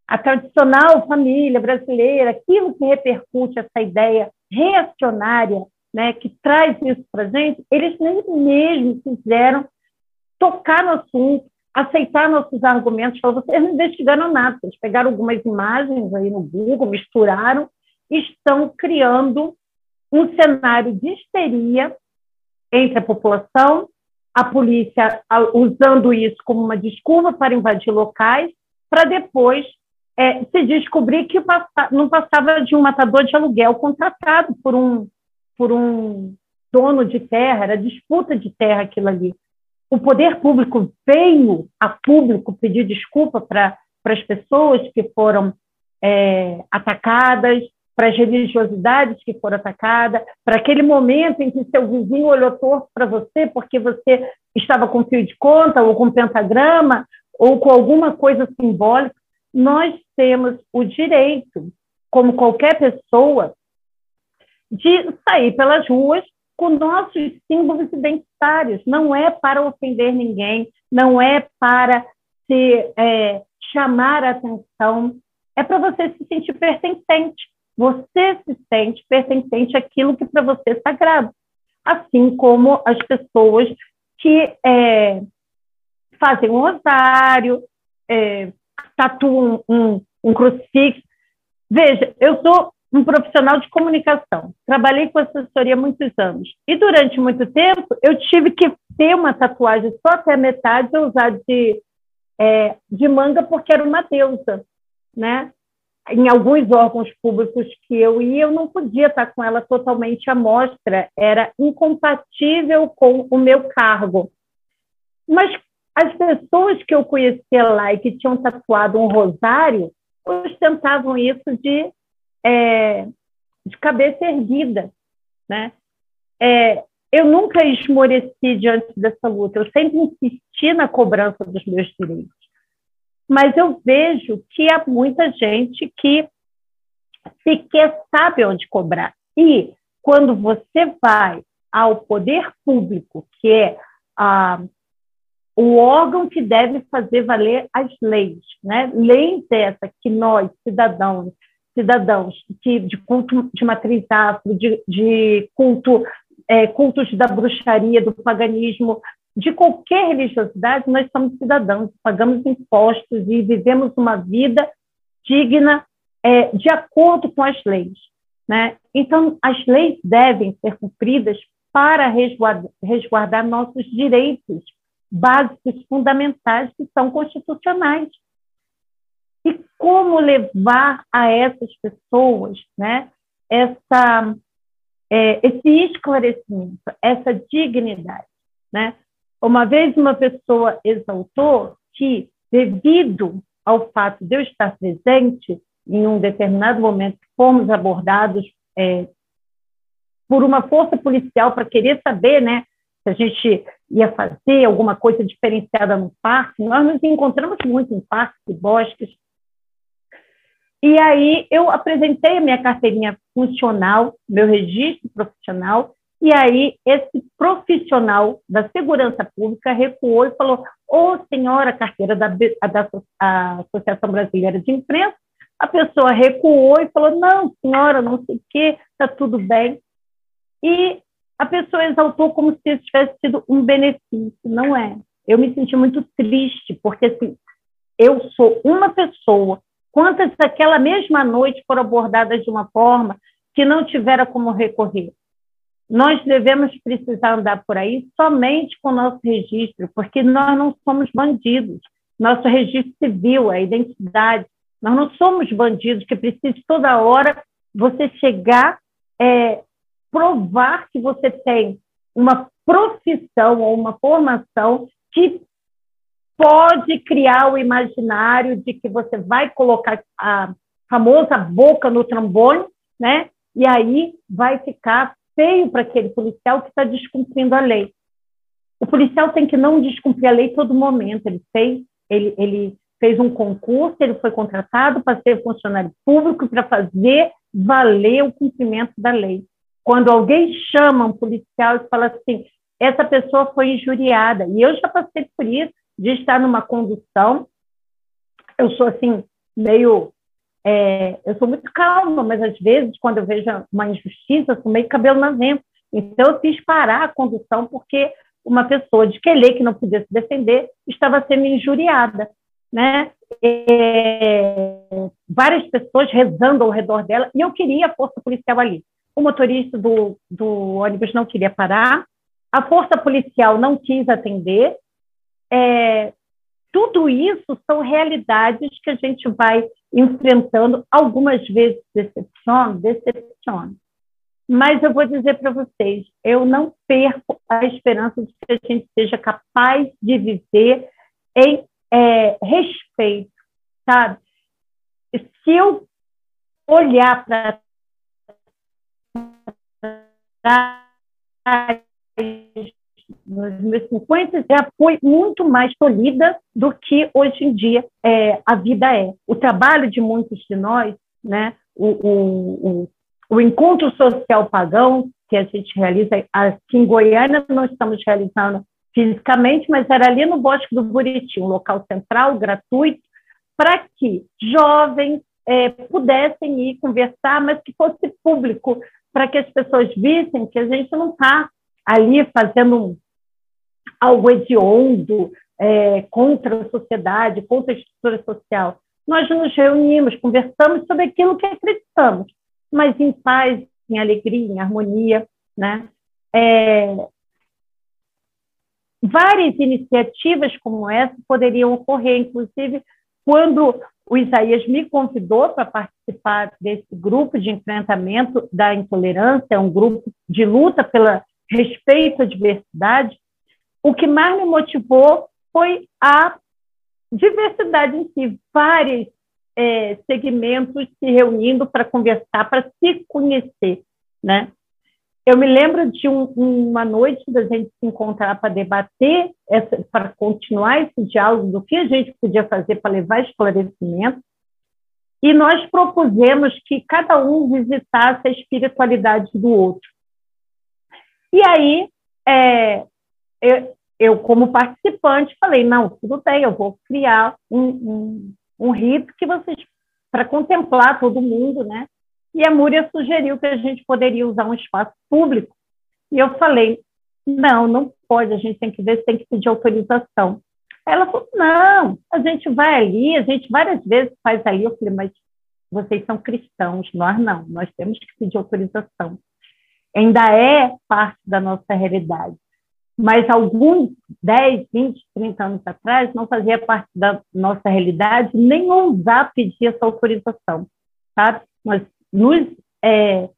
a tradicional família brasileira, aquilo que repercute essa ideia reacionária, né, que traz isso para gente, eles nem mesmo quiseram tocar no assunto, aceitar nossos argumentos, falaram, vocês não investigaram nada, vocês pegaram algumas imagens aí no Google, misturaram, estão criando um cenário de histeria entre a população, a polícia usando isso como uma desculpa para invadir locais, para depois é, se descobrir que não passava de um matador de aluguel contratado por um, por um dono de terra, era disputa de terra aquilo ali. O poder público veio a público pedir desculpa para as pessoas que foram é, atacadas, para as religiosidades que foram atacadas, para aquele momento em que seu vizinho olhou torto para você porque você estava com fio de conta ou com pentagrama ou com alguma coisa simbólica, nós temos o direito, como qualquer pessoa, de sair pelas ruas com nossos símbolos identitários. Não é para ofender ninguém, não é para se é, chamar a atenção, é para você se sentir pertencente. Você se sente pertencente àquilo que para você é sagrado. Assim como as pessoas que é, fazem um rosário, é, tatuam um, um crucifixo. Veja, eu sou um profissional de comunicação, trabalhei com assessoria muitos anos. E durante muito tempo eu tive que ter uma tatuagem só até a metade, eu usar de, é, de manga porque era uma deusa, né? Em alguns órgãos públicos que eu ia, eu não podia estar com ela totalmente à mostra, era incompatível com o meu cargo. Mas as pessoas que eu conhecia lá e que tinham tatuado um rosário ostentavam isso de, é, de cabeça erguida. Né? É, eu nunca esmoreci diante dessa luta, eu sempre insisti na cobrança dos meus direitos mas eu vejo que há muita gente que sequer sabe onde cobrar. E quando você vai ao poder público, que é o órgão que deve fazer valer as leis, né? leis essa que nós, cidadãos, cidadãos que de culto de matriz afro, de, de culto, é, cultos da bruxaria, do paganismo, de qualquer religiosidade, nós somos cidadãos, pagamos impostos e vivemos uma vida digna é, de acordo com as leis. Né? Então, as leis devem ser cumpridas para resguardar, resguardar nossos direitos básicos, fundamentais, que são constitucionais. E como levar a essas pessoas né, essa, é, esse esclarecimento, essa dignidade? Né? Uma vez uma pessoa exaltou que, devido ao fato de eu estar presente em um determinado momento, fomos abordados é, por uma força policial para querer saber, né, se a gente ia fazer alguma coisa diferenciada no parque. Nós nos encontramos muito em parques e bosques. E aí eu apresentei a minha carteirinha funcional, meu registro profissional, e aí esse profissional da segurança pública recuou e falou: Ô oh, senhora, carteira da, da Associação Brasileira de Imprensa, a pessoa recuou e falou: Não, senhora, não sei o quê, está tudo bem. E a pessoa exaltou como se isso tivesse sido um benefício. Não é. Eu me senti muito triste, porque assim, eu sou uma pessoa Quantas daquela mesma noite foram abordadas de uma forma que não tiveram como recorrer? Nós devemos precisar andar por aí somente com o nosso registro, porque nós não somos bandidos. Nosso registro civil, a identidade. Nós não somos bandidos que precisam toda hora você chegar, é, provar que você tem uma profissão ou uma formação que pode criar o imaginário de que você vai colocar a famosa boca no trombone, né? E aí vai ficar feio para aquele policial que está descumprindo a lei. O policial tem que não descumprir a lei todo momento. Ele fez, ele, ele fez um concurso, ele foi contratado para ser funcionário público para fazer valer o cumprimento da lei. Quando alguém chama um policial e fala assim, essa pessoa foi injuriada, e eu já passei por isso, de estar numa condução. Eu sou assim, meio. É, eu sou muito calma, mas às vezes, quando eu vejo uma injustiça, eu sou meio cabelo na vento. Então, eu fiz parar a condução porque uma pessoa de Quelê, que não podia se defender, estava sendo injuriada. Né? É, várias pessoas rezando ao redor dela, e eu queria a força policial ali. O motorista do, do ônibus não queria parar, a força policial não quis atender, é, tudo isso são realidades que a gente vai enfrentando, algumas vezes decepciona, decepciona. Mas eu vou dizer para vocês, eu não perco a esperança de que a gente seja capaz de viver em é, respeito, sabe? Se eu olhar para nos meus 50 já foi muito mais polida do que hoje em dia é, a vida é. O trabalho de muitos de nós, né, o, o, o, o encontro social pagão que a gente realiza aqui em Goiânia, nós estamos realizando fisicamente, mas era ali no Bosque do Buriti, um local central, gratuito, para que jovens é, pudessem ir conversar, mas que fosse público, para que as pessoas vissem que a gente não está ali fazendo algo hediondo é, contra a sociedade, contra a estrutura social. Nós nos reunimos, conversamos sobre aquilo que acreditamos, mas em paz, em alegria, em harmonia, né? É, várias iniciativas como essa poderiam ocorrer, inclusive quando o Isaías me convidou para participar desse grupo de enfrentamento da intolerância, um grupo de luta pelo respeito à diversidade, o que mais me motivou foi a diversidade em si, vários é, segmentos se reunindo para conversar, para se conhecer, né? Eu me lembro de um, uma noite da gente se encontrar para debater, para continuar esse diálogo do que a gente podia fazer para levar esclarecimento, e nós propusemos que cada um visitasse a espiritualidade do outro. E aí, é, eu, eu, como participante, falei, não, tudo bem, eu vou criar um, um, um rito que vocês, para contemplar todo mundo, né? E a Múria sugeriu que a gente poderia usar um espaço público. E eu falei, não, não pode, a gente tem que ver se tem que pedir autorização. Ela falou, não, a gente vai ali, a gente várias vezes faz ali. Eu falei, mas vocês são cristãos, nós não, nós temos que pedir autorização ainda é parte da nossa realidade. Mas alguns 10, 20, 30 anos atrás não fazia parte da nossa realidade nem ousar pedir essa autorização, sabe? Mas nos é,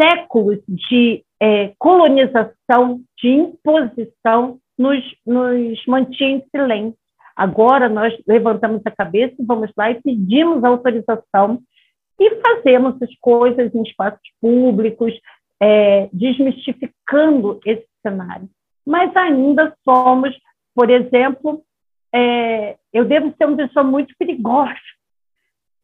séculos de é, colonização, de imposição, nos, nos mantinha em silêncio. Agora nós levantamos a cabeça, vamos lá e pedimos autorização e fazemos as coisas em espaços públicos, é, desmistificando esse cenário. Mas ainda somos, por exemplo, é, eu devo ser uma pessoa muito perigosa,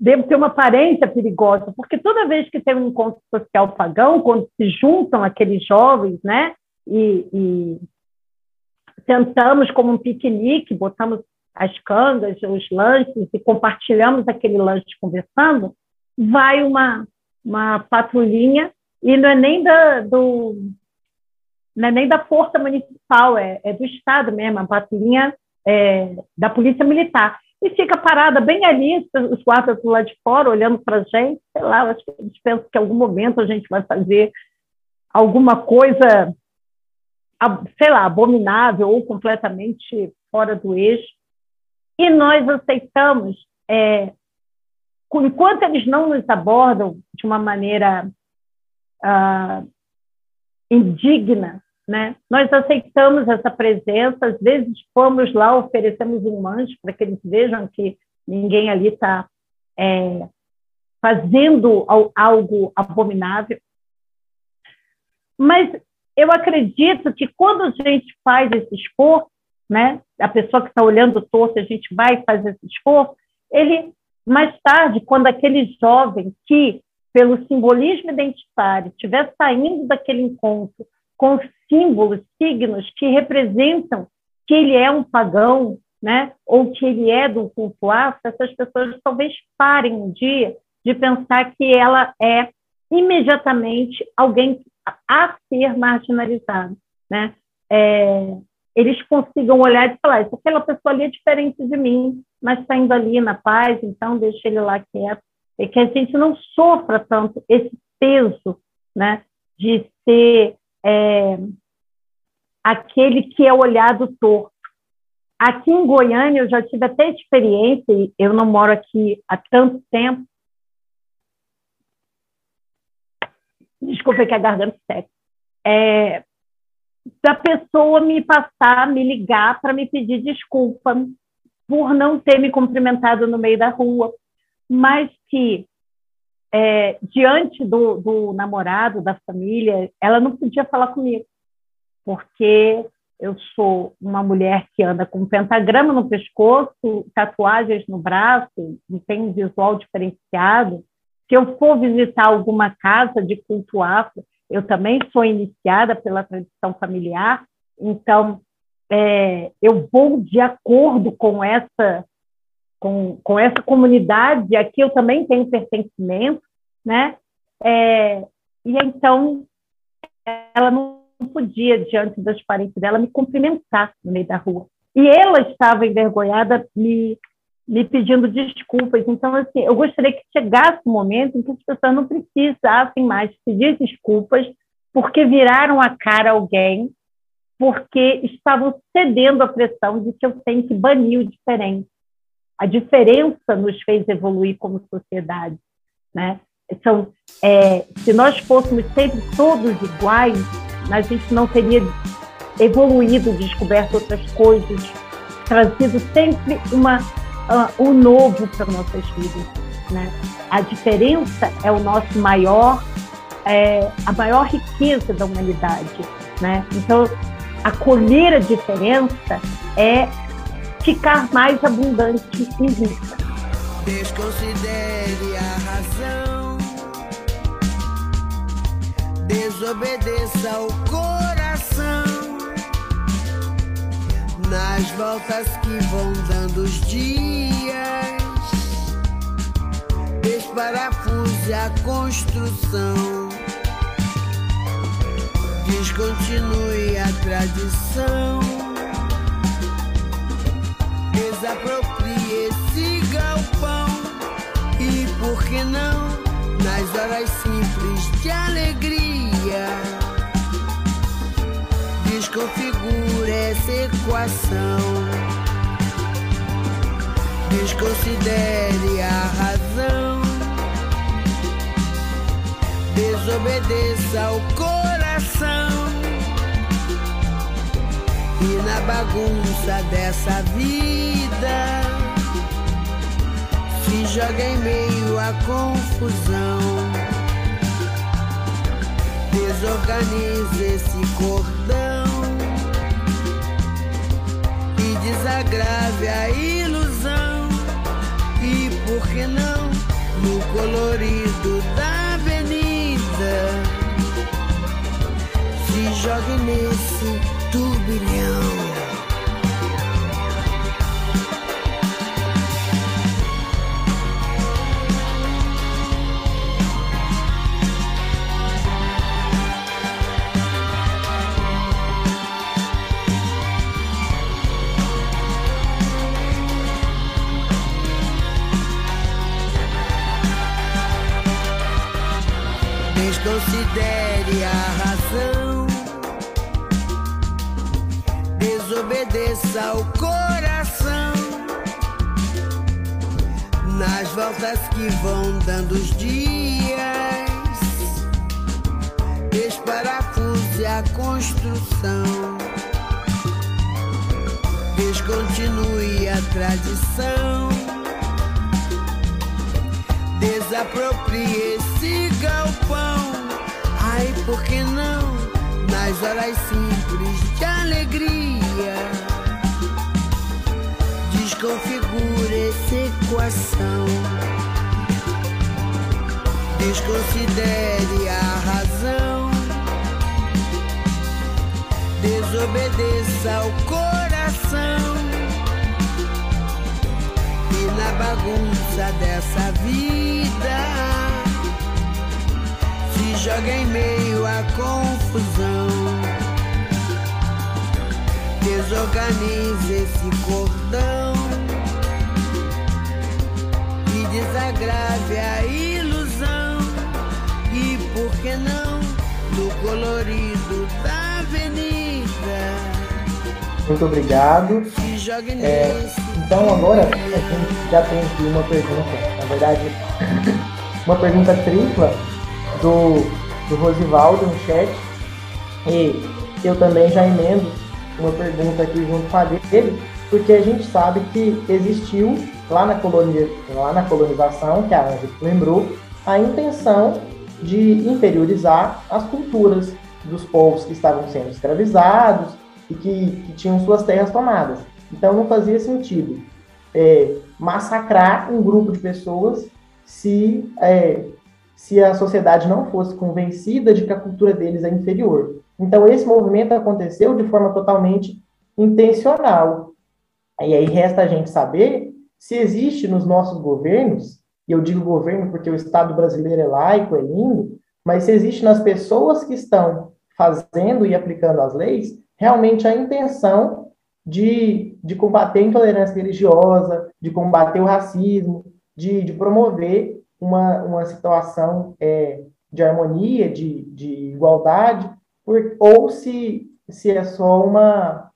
devo ter uma aparência perigosa, porque toda vez que tem um encontro social pagão, quando se juntam aqueles jovens, né, e, e sentamos como um piquenique, botamos as cangas, os lanches e compartilhamos aquele lanche conversando, vai uma, uma patrulhinha e não é nem da, do, não é nem da força municipal, é, é do Estado mesmo, a patrulhinha é, da Polícia Militar. E fica parada bem ali, os guardas do lado de fora, olhando para a gente, sei lá, acho que eles pensam que em algum momento a gente vai fazer alguma coisa, sei lá, abominável ou completamente fora do eixo. E nós aceitamos, é, enquanto eles não nos abordam de uma maneira ah, indigna, né? Nós aceitamos essa presença, às vezes fomos lá, oferecemos um lanche para que eles vejam que ninguém ali está é, fazendo algo abominável. Mas eu acredito que quando a gente faz esse esforço, né, a pessoa que está olhando torto, a gente vai fazer esse esforço, ele, mais tarde, quando aquele jovem que, pelo simbolismo identitário, estiver saindo daquele encontro com símbolos, signos que representam que ele é um pagão, né? ou que ele é do culto afro, essas pessoas talvez parem um dia de pensar que ela é imediatamente alguém a ser marginalizado. Né? É, eles consigam olhar e falar, isso aquela pessoa ali é diferente de mim, mas está indo ali na paz, então deixa ele lá quieto. E que a gente não sofra tanto esse peso né, de ser é, aquele que é olhado torto. Aqui em Goiânia, eu já tive até experiência, e eu não moro aqui há tanto tempo. Desculpa que a garganta seca. É, da pessoa me passar, me ligar para me pedir desculpa por não ter me cumprimentado no meio da rua, mas que é, diante do, do namorado, da família, ela não podia falar comigo, porque eu sou uma mulher que anda com um pentagrama no pescoço, tatuagens no braço, e tem um visual diferenciado. Se eu for visitar alguma casa de culto afro, eu também sou iniciada pela tradição familiar, então é, eu vou de acordo com essa com, com essa comunidade, aqui eu também tenho pertencimento, né? É, e então ela não podia, diante dos parentes dela, me cumprimentar no meio da rua. E ela estava envergonhada, me, me pedindo desculpas. Então, assim, eu gostaria que chegasse um momento em que as pessoas não precisassem mais pedir desculpas porque viraram a cara a alguém, porque estavam cedendo à pressão de que eu tenho que banir o diferente. A diferença nos fez evoluir como sociedade, né? Então, é, se nós fôssemos sempre todos iguais, a gente não teria evoluído, descoberto outras coisas, trazido sempre uma, uh, um novo para nossas vidas. Né? A diferença é o nosso maior, é, a maior riqueza da humanidade. Né? Então, acolher a diferença é ficar mais abundante e rica.
Desconsidere a razão, desobedeça ao coração. Nas voltas que vão dando os dias, desparafuse a construção. Descontinue a tradição. Desaproprie esse galpão. E por que não, nas horas simples de alegria, desconfigure essa equação. Desconsidere a razão. Desobedeça ao coração. E na bagunça dessa vida se joga em meio à confusão. Desorganize esse cordão e desagrave a ilusão. E por que não? colorido da avenida. Se jogue nesse turbilhão. Ao coração. Nas voltas que vão dando os dias. Desparafuse a construção. Descontinue a tradição. Desaproprie esse galpão. Ai, por que não? Nas horas simples de alegria. Desconfigure essa equação. Desconsidere a razão. Desobedeça ao coração. E na bagunça dessa vida se joga em meio à confusão. Desorganize esse cordão desagrave a ilusão. E por que não no colorido da avenida?
Muito obrigado. É, então agora a gente já tem aqui uma pergunta, na verdade, (laughs) uma pergunta tripla do, do Rosivaldo no chat. E eu também já emendo uma pergunta aqui junto com a dele, porque a gente sabe que existiu lá na, colonia, lá na colonização, que a Ângela lembrou, a intenção de inferiorizar as culturas dos povos que estavam sendo escravizados e que, que tinham suas terras tomadas. Então não fazia sentido é, massacrar um grupo de pessoas se, é, se a sociedade não fosse convencida de que a cultura deles é inferior. Então esse movimento aconteceu de forma totalmente intencional. E aí resta a gente saber se existe nos nossos governos, e eu digo governo porque o Estado brasileiro é laico, é lindo, mas se existe nas pessoas que estão fazendo e aplicando as leis, realmente a intenção de, de combater a intolerância religiosa, de combater o racismo, de, de promover uma, uma situação é, de harmonia, de, de igualdade, por, ou se, se é só uma,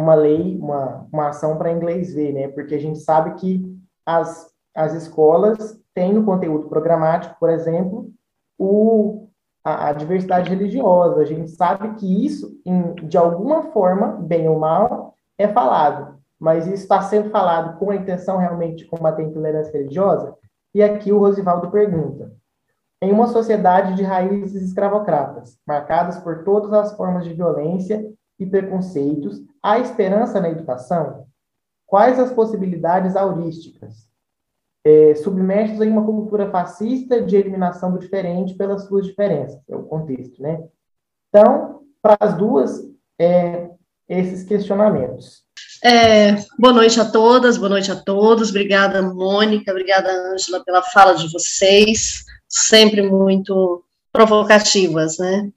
uma lei, uma, uma ação para inglês ver, né? Porque a gente sabe que as, as escolas têm no conteúdo programático, por exemplo, o, a, a diversidade religiosa. A gente sabe que isso, em, de alguma forma, bem ou mal, é falado, mas isso está sendo falado com a intenção realmente de combater a intolerância religiosa? E aqui o Rosivaldo pergunta: em uma sociedade de raízes escravocratas, marcadas por todas as formas de violência e preconceitos, há esperança na educação? Quais as possibilidades aurísticas? É, submersos em uma cultura fascista de eliminação do diferente pelas suas diferenças, é o contexto, né? Então, para as duas, é, esses questionamentos.
É, boa noite a todas, boa noite a todos. Obrigada, Mônica, obrigada, Ângela, pela fala de vocês, sempre muito provocativas, né?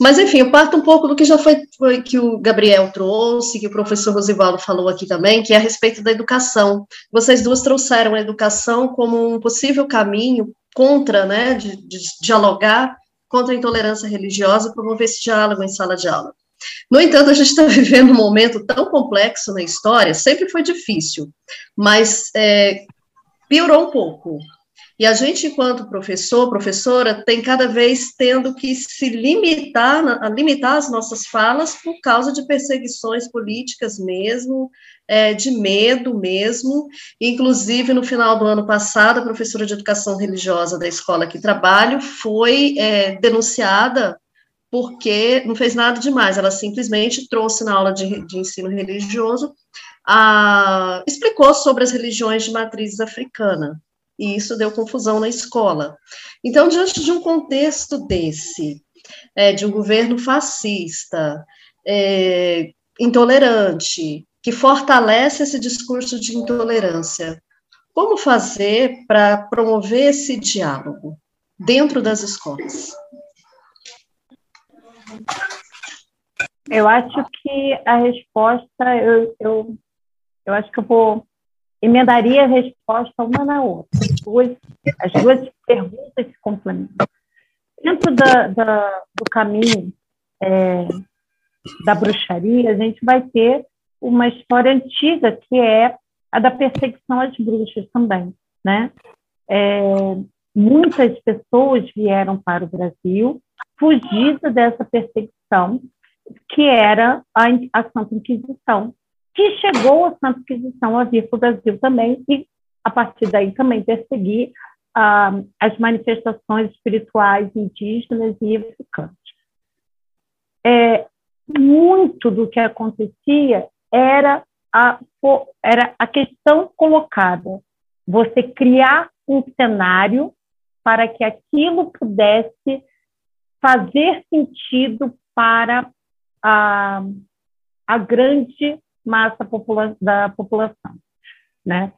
Mas, enfim, eu parto um pouco do que já foi, foi, que o Gabriel trouxe, que o professor Rosivaldo falou aqui também, que é a respeito da educação. Vocês duas trouxeram a educação como um possível caminho contra, né, de, de dialogar contra a intolerância religiosa, promover esse diálogo em sala de aula. No entanto, a gente está (laughs) vivendo um momento tão complexo na história, sempre foi difícil, mas é, piorou um pouco. E a gente, enquanto professor, professora, tem cada vez tendo que se limitar, limitar as nossas falas por causa de perseguições políticas mesmo, é, de medo mesmo. Inclusive, no final do ano passado, a professora de educação religiosa da escola que trabalho foi é, denunciada porque não fez nada demais, ela simplesmente trouxe na aula de, de ensino religioso, a, explicou sobre as religiões de matriz africana. E isso deu confusão na escola. Então, diante de um contexto desse, é, de um governo fascista, é, intolerante, que fortalece esse discurso de intolerância, como fazer para promover esse diálogo dentro das escolas?
Eu acho que a resposta, eu, eu, eu acho que eu vou emendaria a resposta uma na outra. As duas, as duas perguntas se complementam. Dentro da, da, do caminho é, da bruxaria, a gente vai ter uma história antiga que é a da perseguição às bruxas também, né? É, muitas pessoas vieram para o Brasil fugidas dessa perseguição que era a, a Santa Inquisição, que chegou a Santa Inquisição a vir para o Brasil também e, a partir daí, também perseguir ah, as manifestações espirituais indígenas e africanas. É, muito do que acontecia era a, era a questão colocada, você criar um cenário para que aquilo pudesse fazer sentido para a, a grande massa popula da população. Né?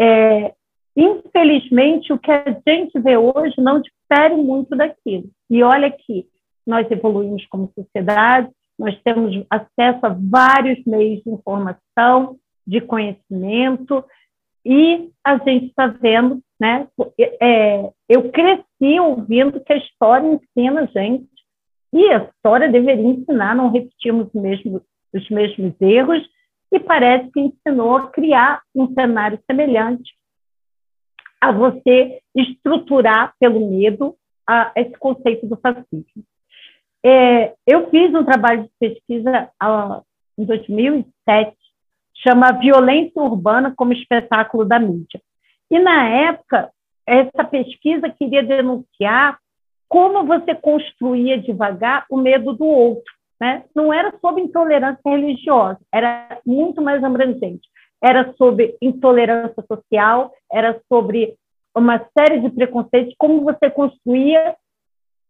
É, infelizmente, o que a gente vê hoje não difere muito daquilo. E olha que nós evoluímos como sociedade, nós temos acesso a vários meios de informação, de conhecimento, e a gente está vendo, né? É, eu cresci ouvindo que a história ensina a gente, e a história deveria ensinar, não repetirmos os mesmos, os mesmos erros, e parece que ensinou a criar um cenário semelhante a você estruturar pelo medo a, esse conceito do fascismo. É, eu fiz um trabalho de pesquisa a, em 2007, chama Violência Urbana como Espetáculo da Mídia. E, na época, essa pesquisa queria denunciar como você construía devagar o medo do outro. Né? Não era sobre intolerância religiosa, era muito mais abrangente. Era sobre intolerância social, era sobre uma série de preconceitos, como você construía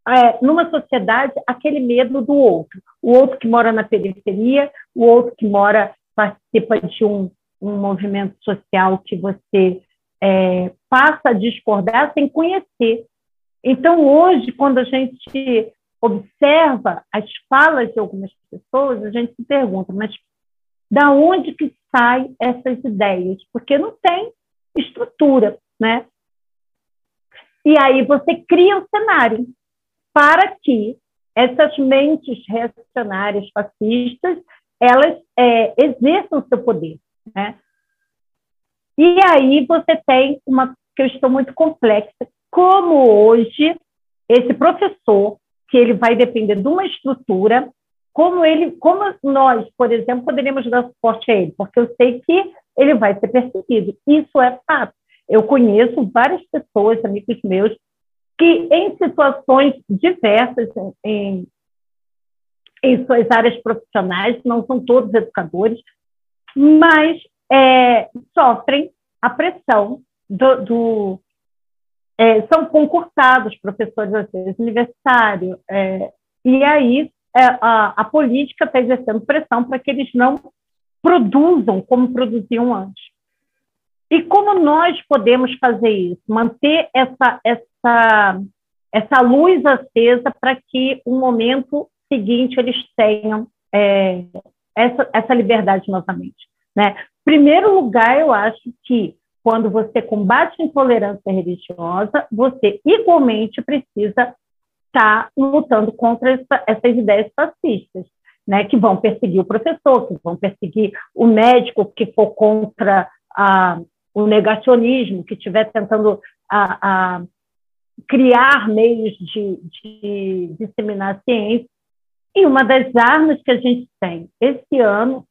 é, numa sociedade aquele medo do outro. O outro que mora na periferia, o outro que mora, participa de um, um movimento social que você é, passa a discordar sem conhecer. Então, hoje, quando a gente observa as falas de algumas pessoas, a gente se pergunta, mas da onde que saem essas ideias? Porque não tem estrutura, né? E aí você cria um cenário para que essas mentes reacionárias fascistas elas é, exerçam seu poder, né? E aí você tem uma questão muito complexa, como hoje esse professor que ele vai depender de uma estrutura, como ele, como nós, por exemplo, poderíamos dar suporte a ele, porque eu sei que ele vai ser perseguido. Isso é fato. Eu conheço várias pessoas, amigos meus, que em situações diversas, em, em suas áreas profissionais, não são todos educadores, mas é, sofrem a pressão do, do, é, são concursados, professores, às vezes, universitários, é, e aí é, a, a, política está exercendo pressão para que eles não produzam como produziam antes. E como nós podemos fazer isso? Manter essa, essa, essa luz acesa para que o momento seguinte eles tenham é, essa, essa liberdade novamente. Né? Primeiro lugar, eu acho que quando você combate a intolerância religiosa, você igualmente precisa estar tá lutando contra essa, essas ideias fascistas, né, que vão perseguir o professor, que vão perseguir o médico que for contra o negacionismo, que estiver tentando criar meios de, de disseminar a ciência. E uma das armas que a gente tem esse ano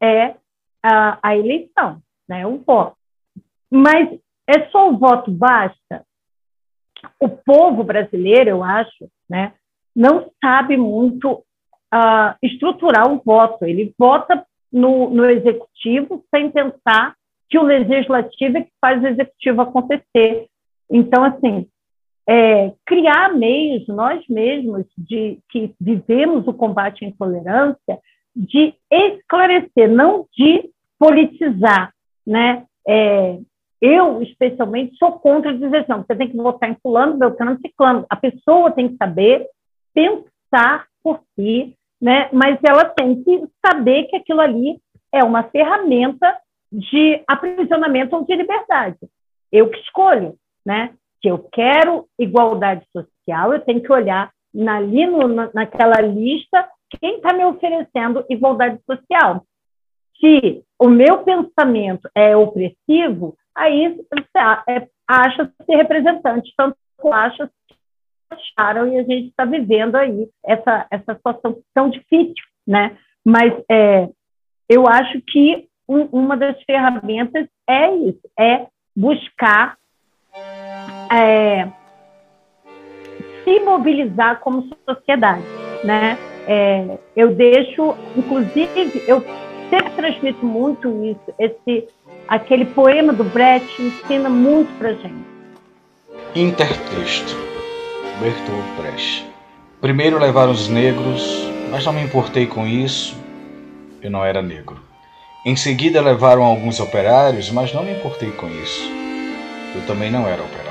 é a, a eleição, né, o voto. Mas é só o voto basta? O povo brasileiro, eu acho, né, não sabe muito uh, estruturar o voto. Ele vota no, no executivo sem pensar que o legislativo é que faz o executivo acontecer. Então, assim, é, criar meios, nós mesmos, de que vivemos o combate à intolerância, de esclarecer, não de politizar, né? É, eu, especialmente, sou contra dizer, não, você tem que votar em fulano, beltrano, ciclano. A pessoa tem que saber pensar por si, né? mas ela tem que saber que aquilo ali é uma ferramenta de aprisionamento ou de liberdade. Eu que escolho, né? Se eu quero igualdade social, eu tenho que olhar na, ali no, naquela lista quem está me oferecendo igualdade social. Se o meu pensamento é opressivo, aí é, acha ser representante, tanto acha acharam e a gente está vivendo aí essa, essa situação tão difícil, né? Mas é, eu acho que um, uma das ferramentas é isso, é buscar é, se mobilizar como sociedade, né? É, eu deixo, inclusive, eu sempre transmito muito isso, esse aquele poema do Brecht ensina muito para gente.
Intertexto, Bertolt Brecht. Primeiro levaram os negros, mas não me importei com isso. Eu não era negro. Em seguida levaram alguns operários, mas não me importei com isso. Eu também não era operário.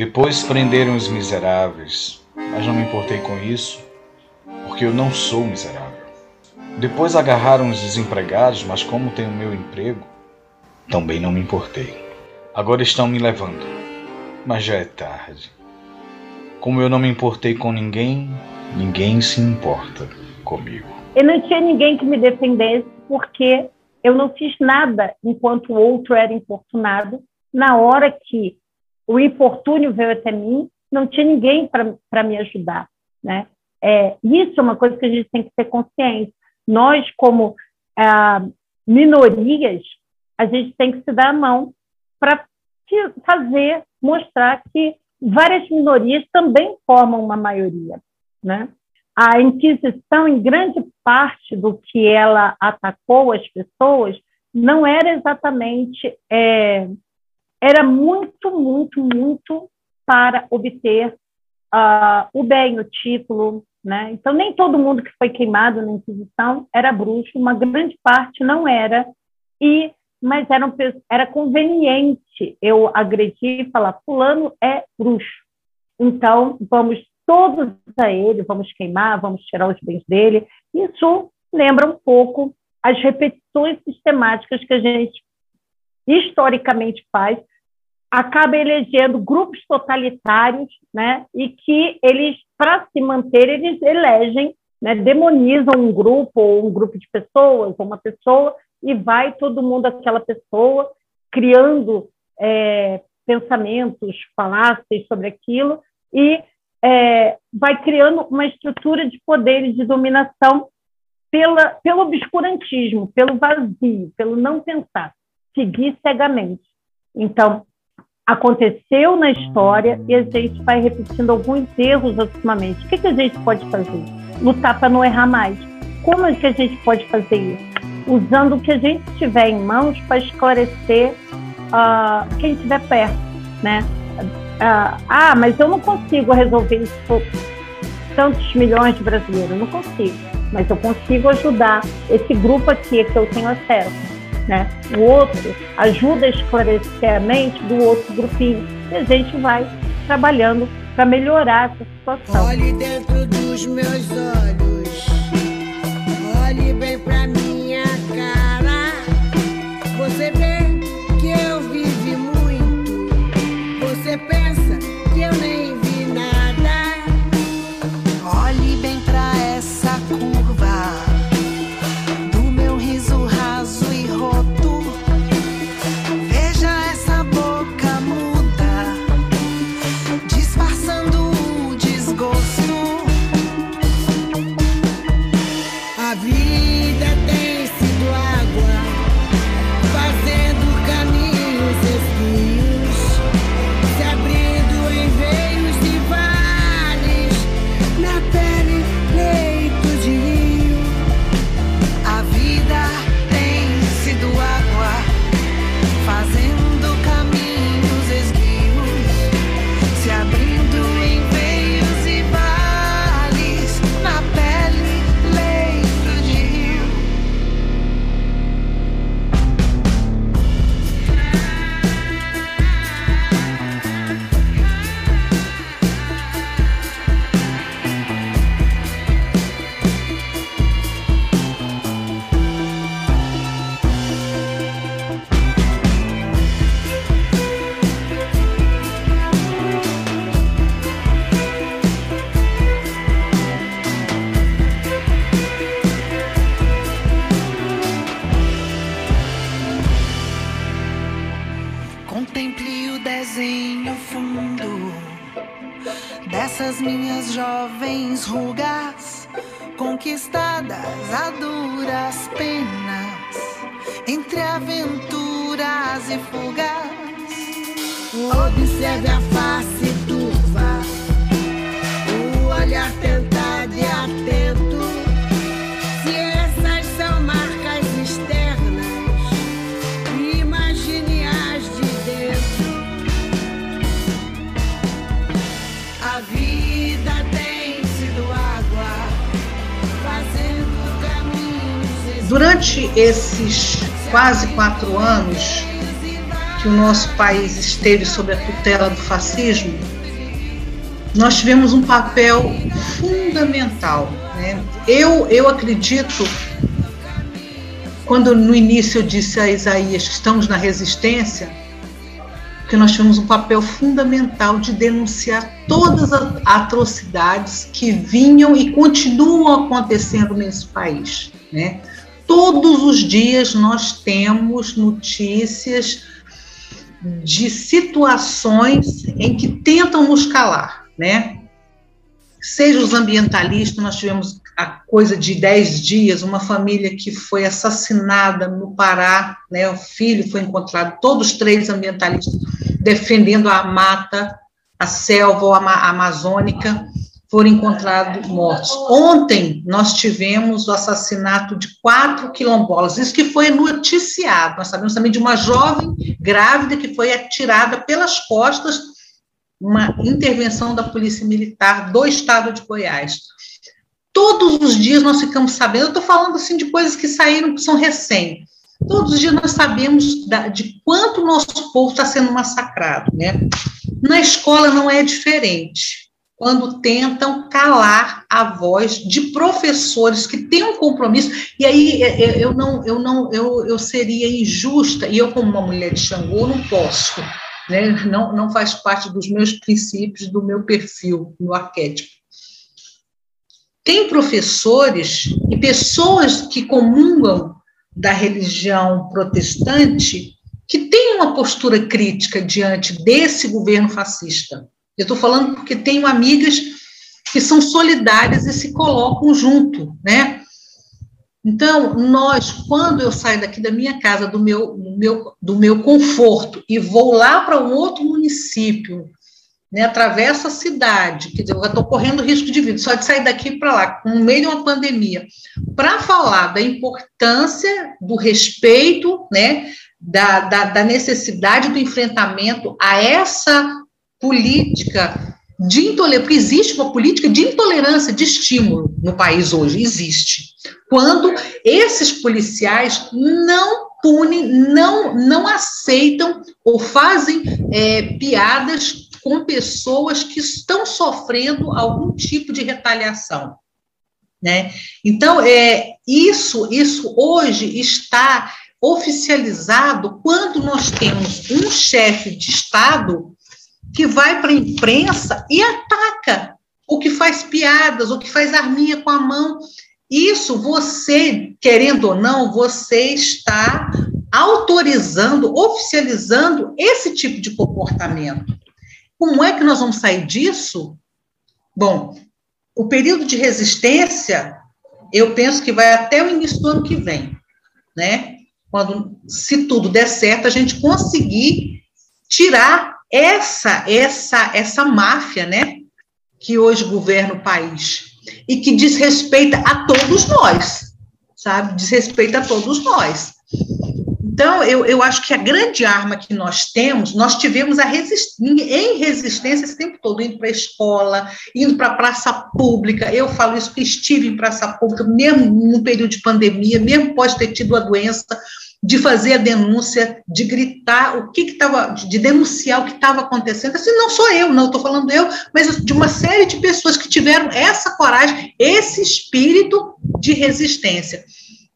Depois prenderam os miseráveis, mas não me importei com isso, porque eu não sou miserável. Depois agarraram os desempregados, mas como tenho meu emprego, também não me importei. Agora estão me levando, mas já é tarde. Como eu não me importei com ninguém, ninguém se importa comigo.
Eu não tinha ninguém que me defendesse, porque eu não fiz nada enquanto o outro era importunado. Na hora que o infortúnio veio até mim, não tinha ninguém para me ajudar, né? É, isso é uma coisa que a gente tem que ter consciência. Nós, como ah, minorias, a gente tem que se dar a mão para fazer, mostrar que várias minorias também formam uma maioria, né? A Inquisição, em grande parte do que ela atacou as pessoas, não era exatamente é, era muito, muito, muito para obter uh, o bem, o título. Né? Então, nem todo mundo que foi queimado na Inquisição era bruxo, uma grande parte não era, e mas era, um, era conveniente eu agredir e falar: Fulano é bruxo. Então, vamos todos a ele, vamos queimar, vamos tirar os bens dele. Isso lembra um pouco as repetições sistemáticas que a gente historicamente faz acaba elegendo grupos totalitários, né? E que eles, para se manter, eles elegem, né? Demonizam um grupo ou um grupo de pessoas, ou uma pessoa, e vai todo mundo aquela pessoa criando é, pensamentos, falácias sobre aquilo e é, vai criando uma estrutura de poder e de dominação pela, pelo obscurantismo, pelo vazio, pelo não pensar, seguir cegamente. Então, aconteceu na história e a gente vai repetindo alguns erros ultimamente. O que, que a gente pode fazer? Lutar para não errar mais. Como é que a gente pode fazer isso? Usando o que a gente tiver em mãos para esclarecer uh, quem estiver perto, né? Uh, ah, mas eu não consigo resolver isso por tantos milhões de brasileiros, eu não consigo. Mas eu consigo ajudar esse grupo aqui que eu tenho acesso né? O outro ajuda a esclarecer a mente do outro grupinho. E a gente vai trabalhando para melhorar essa situação.
Olhe dentro dos meus olhos, olhe bem para minha
Durante esses quase quatro anos que o nosso país esteve sob a tutela do fascismo, nós tivemos um papel fundamental. Né? Eu, eu acredito, quando no início eu disse a Isaías que estamos na resistência, que nós tivemos um papel fundamental de denunciar todas as atrocidades que vinham e continuam acontecendo nesse país. Né? Todos os dias nós temos notícias de situações em que tentam nos calar, né? Seja os ambientalistas, nós tivemos a coisa de 10 dias, uma família que foi assassinada no Pará, né? O filho foi encontrado, todos três ambientalistas defendendo a mata, a selva a amazônica, foram encontrados mortos. Ontem nós tivemos o assassinato de quatro quilombolas, isso que foi noticiado. Nós sabemos também de uma jovem grávida que foi atirada pelas costas, uma intervenção da Polícia Militar do Estado de Goiás. Todos os dias nós ficamos sabendo, eu estou falando assim de coisas que saíram, que são recém. Todos os dias nós sabemos da, de quanto o nosso povo está sendo massacrado, né? Na escola não é diferente quando tentam calar a voz de professores que têm um compromisso, e aí é, é, eu não, eu não, eu, eu seria injusta, e eu como uma mulher de Xangô não posso, né, não, não faz parte dos meus princípios, do meu perfil, do arquétipo. Tem professores e pessoas que comungam da religião protestante que têm uma postura crítica diante desse governo fascista, eu estou falando porque tenho amigas que são solidárias e se colocam junto, né? Então, nós, quando eu saio daqui da minha casa, do meu, do meu, do meu conforto, e vou lá para um outro município, né, atravesso a cidade, quer dizer, eu estou correndo risco de vida, só de sair daqui para lá, no meio de uma pandemia, para falar da importância do respeito, né, da, da, da necessidade do enfrentamento a essa política de intolerância, porque existe uma política de intolerância, de estímulo no país hoje, existe. Quando esses policiais não punem, não, não aceitam ou fazem é, piadas com pessoas que estão sofrendo algum tipo de retaliação. Né? Então, é, isso, isso hoje está oficializado quando nós temos um chefe de Estado que vai para a imprensa e ataca o que faz piadas, o que faz arminha com a mão. Isso você, querendo ou não, você está autorizando, oficializando esse tipo de comportamento. Como é que nós vamos sair disso? Bom, o período de resistência, eu penso que vai até o início do ano que vem, né? Quando, se tudo der certo, a gente conseguir tirar essa essa essa máfia, né, que hoje governa o país e que desrespeita a todos nós, sabe? Desrespeita a todos nós. Então, eu, eu acho que a grande arma que nós temos, nós tivemos a resist em resistência esse tempo todo, indo para a escola, indo para a praça pública. Eu falo isso que estive em praça pública, mesmo no período de pandemia, mesmo pode ter tido a doença, de fazer a denúncia, de gritar o que estava, de denunciar o que estava acontecendo. Assim, não sou eu, não estou falando eu, mas de uma série de pessoas que tiveram essa coragem, esse espírito de resistência.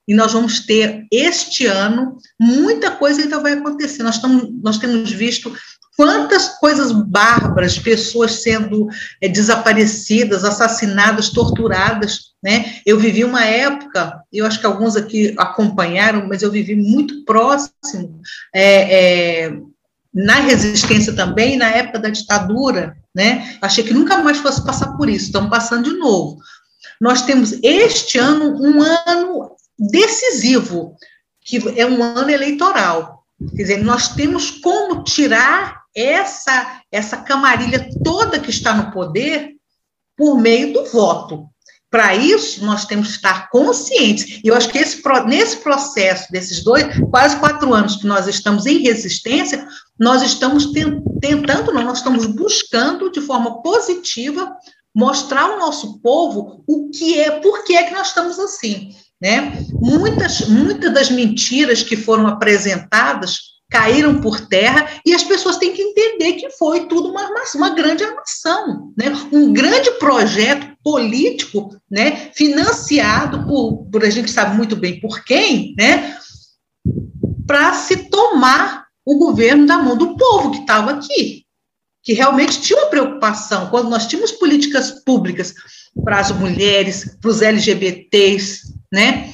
E nós vamos ter este ano muita coisa ainda vai acontecer. Nós, estamos, nós temos visto quantas coisas bárbaras, pessoas sendo é, desaparecidas, assassinadas, torturadas, né? Eu vivi uma época, eu acho que alguns aqui acompanharam, mas eu vivi muito próximo é, é, na resistência também, na época da ditadura, né? Achei que nunca mais fosse passar por isso, estamos passando de novo. Nós temos este ano um ano decisivo, que é um ano eleitoral. Quer dizer, nós temos como tirar essa, essa camarilha toda que está no poder por meio do voto. Para isso, nós temos que estar conscientes. E eu acho que esse, nesse processo desses dois, quase quatro anos que nós estamos em resistência, nós estamos tentando, não, nós estamos buscando de forma positiva mostrar ao nosso povo o que é, por que é que nós estamos assim. Né? Muitas, muitas das mentiras que foram apresentadas caíram por terra e as pessoas têm que entender que foi tudo uma armação, uma grande armação, né? um grande projeto político, né? financiado por, por a gente sabe muito bem por quem, né? para se tomar o governo da mão do povo que estava aqui, que realmente tinha uma preocupação quando nós tínhamos políticas públicas para as mulheres, para os LGBTs, né?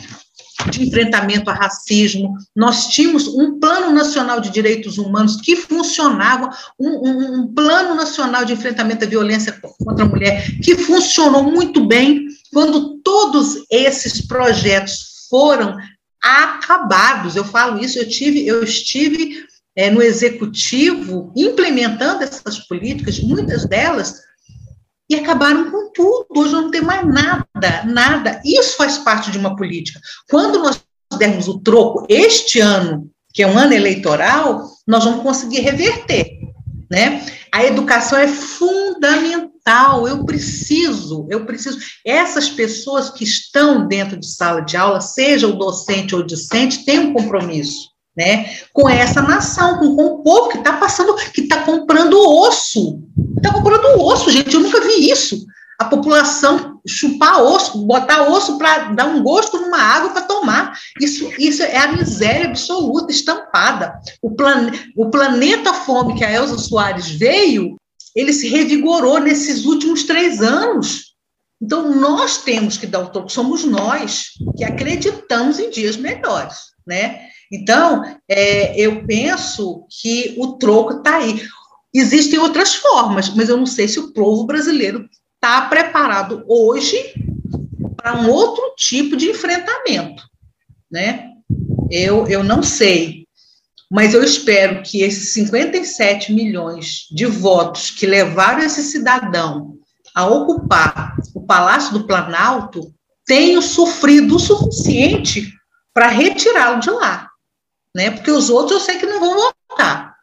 De enfrentamento a racismo, nós tínhamos um plano nacional de direitos humanos que funcionava, um, um, um, plano nacional de enfrentamento à violência contra a mulher que funcionou muito bem. Quando todos esses projetos foram acabados, eu falo isso, eu tive, eu estive é, no executivo implementando essas políticas, muitas delas e acabaram com tudo. Hoje não tem mais nada, nada. Isso faz parte de uma política. Quando nós dermos o troco este ano, que é um ano eleitoral, nós vamos conseguir reverter, né? A educação é fundamental. Eu preciso, eu preciso. Essas pessoas que estão dentro de sala de aula, seja o docente ou o discente, têm um compromisso. Né, com essa nação, com, com o povo que está passando, que está comprando osso, Está comprando osso, gente. Eu nunca vi isso. A população chupar osso, botar osso para dar um gosto numa água para tomar. Isso, isso é a miséria absoluta, estampada. O, plan, o planeta fome que a Elza Soares veio, ele se revigorou nesses últimos três anos. Então, nós temos que dar o toque, somos nós que acreditamos em dias melhores, né? Então, é, eu penso que o troco está aí. Existem outras formas, mas eu não sei se o povo brasileiro está preparado hoje para um outro tipo de enfrentamento, né? Eu, eu não sei, mas eu espero que esses 57 milhões de votos que levaram esse cidadão a ocupar o Palácio do Planalto tenham sofrido o suficiente para retirá-lo de lá, né? Porque os outros eu sei que não vão votar.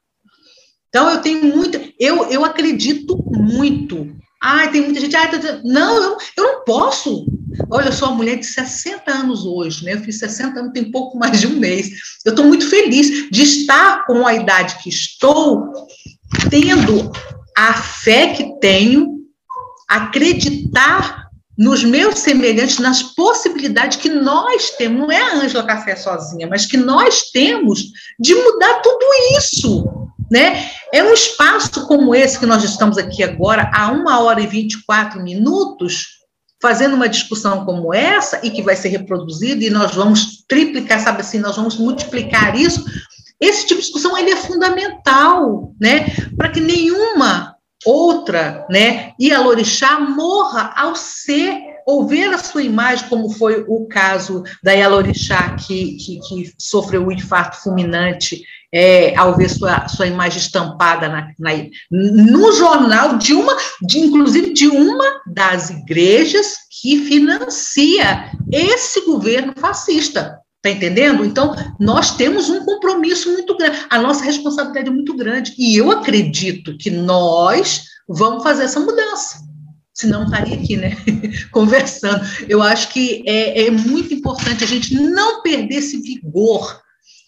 Então, eu tenho muito, eu, eu acredito muito. Ai, tem muita gente, ai, tá, tá. não, eu, eu não posso. Olha, eu sou uma mulher de 60 anos hoje, né? Eu fiz 60 anos, tem pouco mais de um mês. Eu estou muito feliz de estar com a idade que estou, tendo a fé que tenho, acreditar nos meus semelhantes, nas possibilidades que nós temos, não é a Ângela Café sozinha, mas que nós temos de mudar tudo isso. Né? É um espaço como esse que nós estamos aqui agora, a uma hora e 24 minutos, fazendo uma discussão como essa, e que vai ser reproduzida, e nós vamos triplicar, sabe assim, nós vamos multiplicar isso. Esse tipo de discussão ele é fundamental, né? Para que nenhuma outra, né, Ialorixá morra ao ser ou ver a sua imagem, como foi o caso da Ialorixá, que, que, que sofreu um infarto fulminante é, ao ver sua, sua imagem estampada na, na, no jornal de uma, de, inclusive de uma das igrejas que financia esse governo fascista. Está entendendo? Então, nós temos um compromisso muito grande, a nossa responsabilidade é muito grande. E eu acredito que nós vamos fazer essa mudança. Senão, não estaria aqui, né? (laughs) Conversando. Eu acho que é, é muito importante a gente não perder esse vigor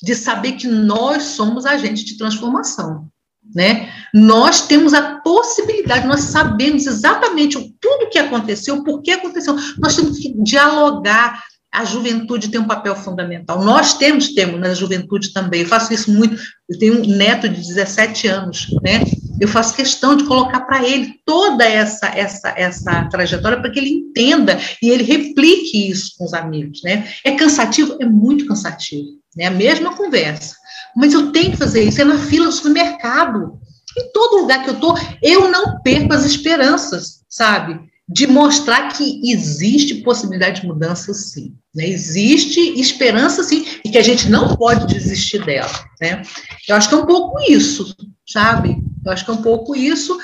de saber que nós somos agentes de transformação. Né? Nós temos a possibilidade, nós sabemos exatamente tudo o que aconteceu, por que aconteceu. Nós temos que dialogar. A juventude tem um papel fundamental. Nós temos, temos na juventude também. Eu faço isso muito. Eu tenho um neto de 17 anos, né? Eu faço questão de colocar para ele toda essa essa essa trajetória para que ele entenda e ele replique isso com os amigos, né? É cansativo, é muito cansativo né? A mesma conversa. mas eu tenho que fazer isso, é na fila do supermercado. Em todo lugar que eu estou, eu não perco as esperanças, sabe? De mostrar que existe possibilidade de mudança, sim. Né? Existe esperança, sim, e que a gente não pode desistir dela. Né? Eu acho que é um pouco isso, sabe? Eu acho que é um pouco isso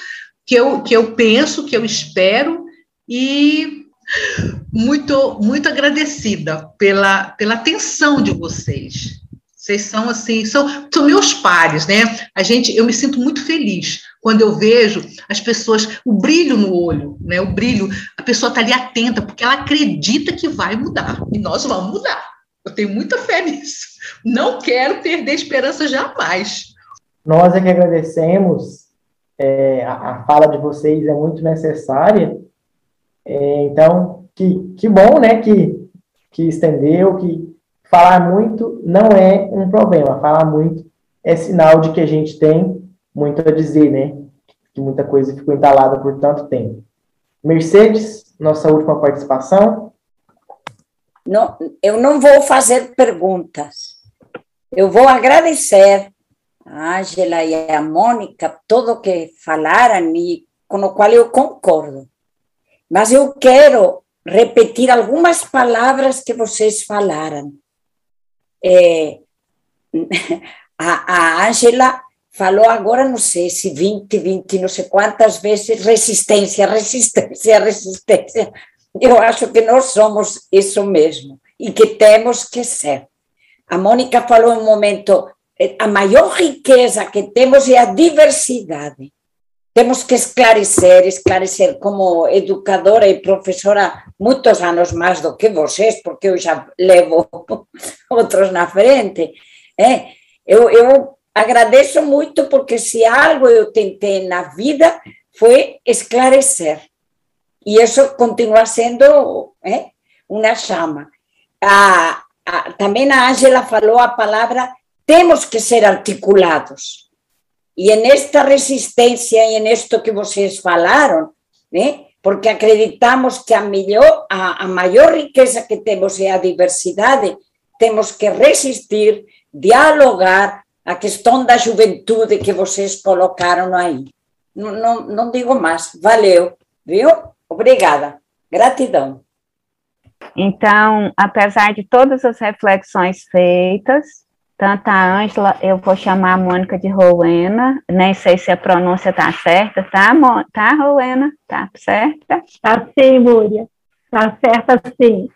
que eu, que eu penso, que eu espero, e muito, muito agradecida pela, pela atenção de vocês. Vocês são assim, são, são meus pares, né? A gente, eu me sinto muito feliz quando eu vejo as pessoas, o brilho no olho, né? O brilho, a pessoa está ali atenta, porque ela acredita que vai mudar. E nós vamos mudar. Eu tenho muita fé nisso. Não quero perder esperança jamais.
Nós é que agradecemos. É, a, a fala de vocês é muito necessária é, então, que, que bom, né, que, que estendeu, que falar muito não é um problema, falar muito é sinal de que a gente tem muito a dizer, né, que muita coisa ficou entalada por tanto tempo. Mercedes, nossa última participação.
Não, eu não vou fazer perguntas. Eu vou agradecer a Ângela e a Mônica tudo que falaram e com o qual eu concordo. Mas eu quero repetir algumas palavras que vocês falaram. É, (laughs) a Ângela falou agora, não sei se 20, 20, não sei quantas vezes, resistência, resistência, (laughs) resistência. Eu acho que nós somos isso mesmo e que temos que ser. A Mônica falou um momento, eh, a maior riqueza que temos é a diversidade temos que esclarecer, esclarecer como educadora e professora muitos anos mais do que vocês, porque eu já levo (laughs) outros na frente. É, eu, eu agradeço muito porque se algo eu tentei na vida foi esclarecer. E isso continua sendo é, uma chama. A, a, também a falou a palavra temos que ser articulados e nesta resistência e nisto que vocês falaram, né? porque acreditamos que a, melhor, a, a maior riqueza que temos é a diversidade, temos que resistir, dialogar a questão da juventude que vocês colocaram aí. Não, não, não digo mais. Valeu, viu? Obrigada. Gratidão.
Então, apesar de todas as reflexões feitas, tanto a Ângela, eu vou chamar a Mônica de Rowena, nem sei se a pronúncia tá certa, tá, Mo tá, Rowena? Tá certa?
Tá sim, Múria. Tá certa sim.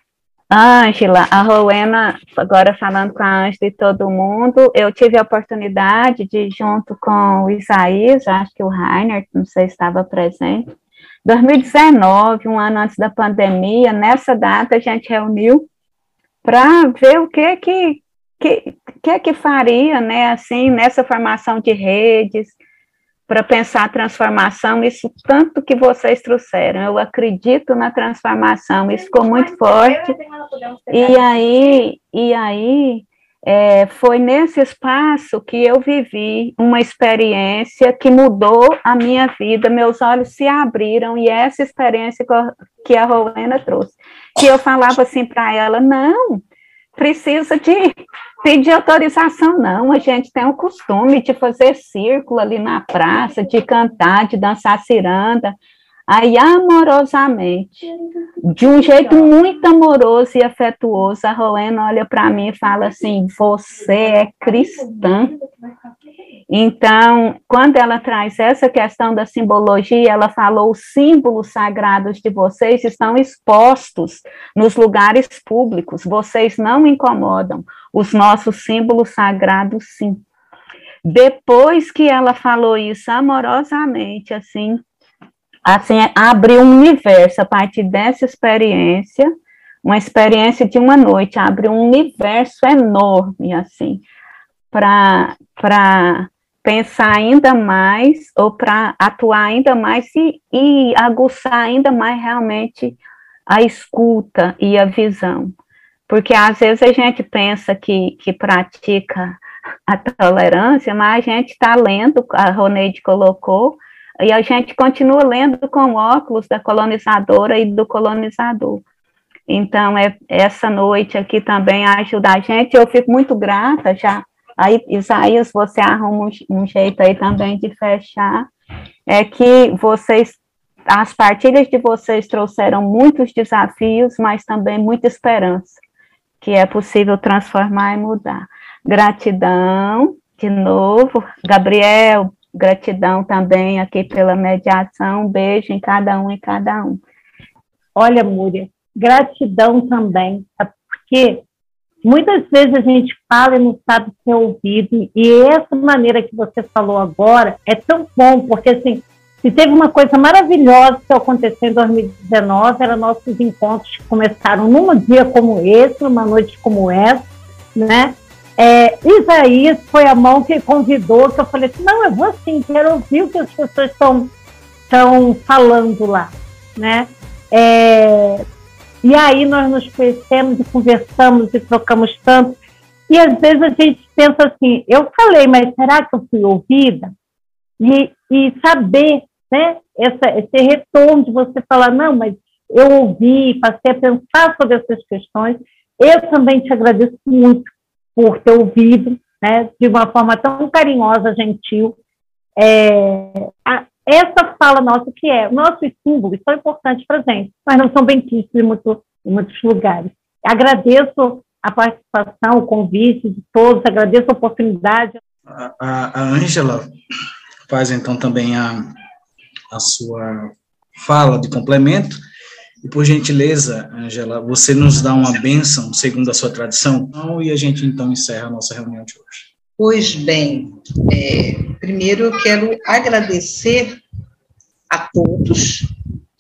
Ângela, a Rowena, agora falando com a Ângela e todo mundo, eu tive a oportunidade de, junto com o Isaías, acho que o Rainer, não sei se estava presente, 2019, um ano antes da pandemia, nessa data a gente reuniu para ver o que que que, que é que faria, né, assim, nessa formação de redes, para pensar a transformação, isso tanto que vocês trouxeram, eu acredito na transformação, isso ficou muito forte, e aí, e aí, é, foi nesse espaço que eu vivi uma experiência que mudou a minha vida, meus olhos se abriram, e essa experiência que a Rowena trouxe, que eu falava assim para ela, não, precisa de pedir autorização, não. A gente tem o costume de fazer círculo ali na praça, de cantar, de dançar ciranda. Aí, amorosamente, de um jeito muito amoroso e afetuoso, a Rowena olha para mim e fala assim: Você é cristã. Então, quando ela traz essa questão da simbologia, ela falou: os símbolos sagrados de vocês estão expostos nos lugares públicos, vocês não incomodam. Os nossos símbolos sagrados, sim. Depois que ela falou isso amorosamente, assim, assim, abriu um universo a partir dessa experiência, uma experiência de uma noite, abriu um universo enorme, assim, para pensar ainda mais ou para atuar ainda mais e, e aguçar ainda mais realmente a escuta e a visão. Porque às vezes a gente pensa que, que pratica a tolerância, mas a gente está lendo, a Roneide colocou, e a gente continua lendo com óculos da colonizadora e do colonizador. Então, é, essa noite aqui também ajuda a gente. Eu fico muito grata, já Aí, Isaías, você arruma um, um jeito aí também de fechar, é que vocês, as partilhas de vocês trouxeram muitos desafios, mas também muita esperança, que é possível transformar e mudar. Gratidão, de novo, Gabriel, gratidão também aqui pela mediação, um beijo em cada um e cada um.
Olha, Múria, gratidão também, é porque muitas vezes a gente fala e não sabe ser ouvido, e essa maneira que você falou agora é tão bom, porque assim, se teve uma coisa maravilhosa que aconteceu em 2019, eram nossos encontros que começaram num dia como esse, numa noite como essa, né? É, Isaías foi a mão que convidou, que eu falei assim, não, eu vou sim, quero ouvir o que as pessoas estão falando lá, né? É, e aí nós nos conhecemos e conversamos e trocamos tanto. E às vezes a gente pensa assim, eu falei, mas será que eu fui ouvida? E, e saber, né, essa, esse retorno de você falar, não, mas eu ouvi, passei a pensar sobre essas questões. Eu também te agradeço muito por ter ouvido, né, de uma forma tão carinhosa, gentil. É, a, essa fala nossa, que é, nossos símbolos são importantes para a gente, mas não são bem vistos em, muito, em muitos lugares. Agradeço a participação, o convite de todos, agradeço a oportunidade.
A Ângela faz então também a, a sua fala de complemento, e por gentileza, Ângela, você nos dá uma bênção segundo a sua tradição, e a gente então encerra a nossa reunião de hoje.
Pois bem, é, primeiro eu quero agradecer a todos,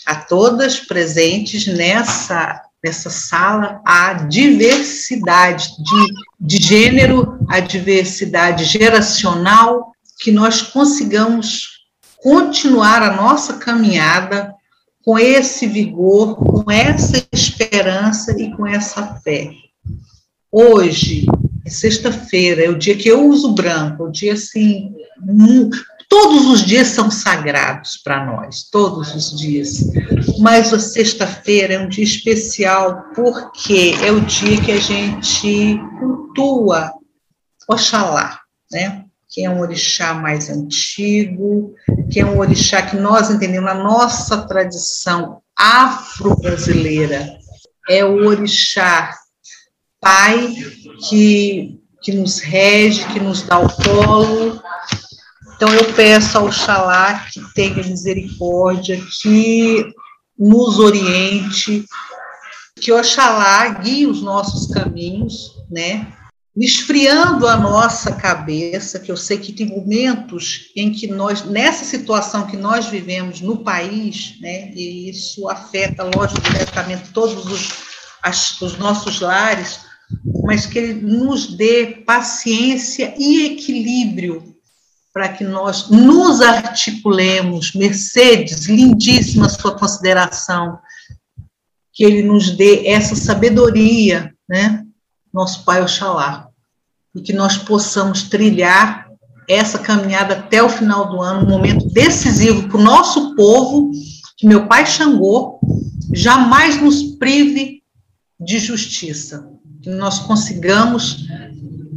a todas presentes nessa, nessa sala, a diversidade de, de gênero, a diversidade geracional, que nós consigamos continuar a nossa caminhada com esse vigor, com essa esperança e com essa fé. Hoje, é sexta-feira, é o dia que eu uso branco, o dia assim. Todos os dias são sagrados para nós, todos os dias. Mas a sexta-feira é um dia especial porque é o dia que a gente cultua Oxalá, né? Que é um orixá mais antigo, que é um orixá que nós entendemos na nossa tradição afro-brasileira. É o orixá pai que, que nos rege, que nos dá o colo. Então, eu peço ao Xalá que tenha misericórdia, que nos oriente, que Oxalá guie os nossos caminhos, né? Esfriando a nossa cabeça, que eu sei que tem momentos em que nós, nessa situação que nós vivemos no país, né, e isso afeta, lógico, diretamente todos os, as, os nossos lares, mas que ele nos dê paciência e equilíbrio para que nós nos articulemos. Mercedes, lindíssima sua consideração, que ele nos dê essa sabedoria, né? Nosso Pai Oxalá, e que nós possamos trilhar essa caminhada até o final do ano, um momento decisivo para o nosso povo, que meu pai Xangô jamais nos prive de justiça que nós consigamos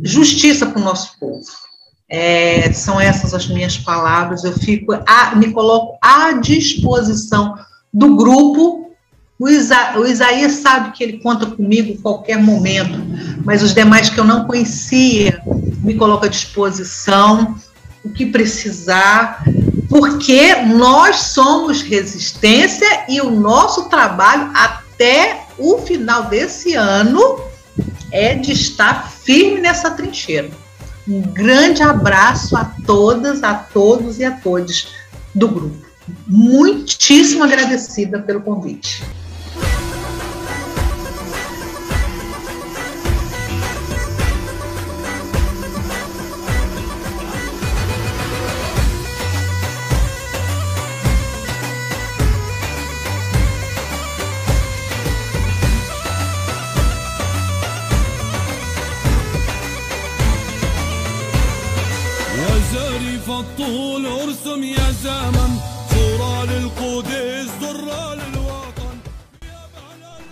justiça para o nosso povo. É, são essas as minhas palavras. Eu fico, a, me coloco à disposição do grupo. O, Isa, o Isaías sabe que ele conta comigo em qualquer momento, mas os demais que eu não conhecia, me coloco à disposição, o que precisar, porque nós somos resistência e o nosso trabalho até o final desse ano é de estar firme nessa trincheira. Um grande abraço a todas, a todos e a todos do grupo. Muitíssimo agradecida pelo convite.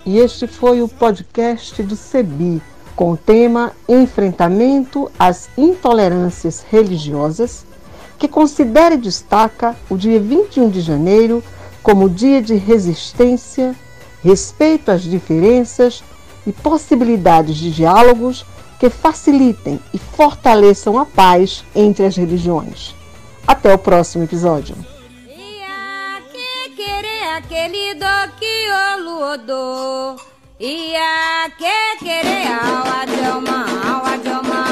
E este foi o podcast do CEBI, com o tema Enfrentamento às Intolerâncias Religiosas, que considera e destaca o dia 21 de janeiro como dia de resistência, respeito às diferenças e possibilidades de diálogos que facilitem e fortaleçam a paz entre as religiões. Até o próximo episódio.
Aquele do que o Ia que querer ao adioma, ao adioma.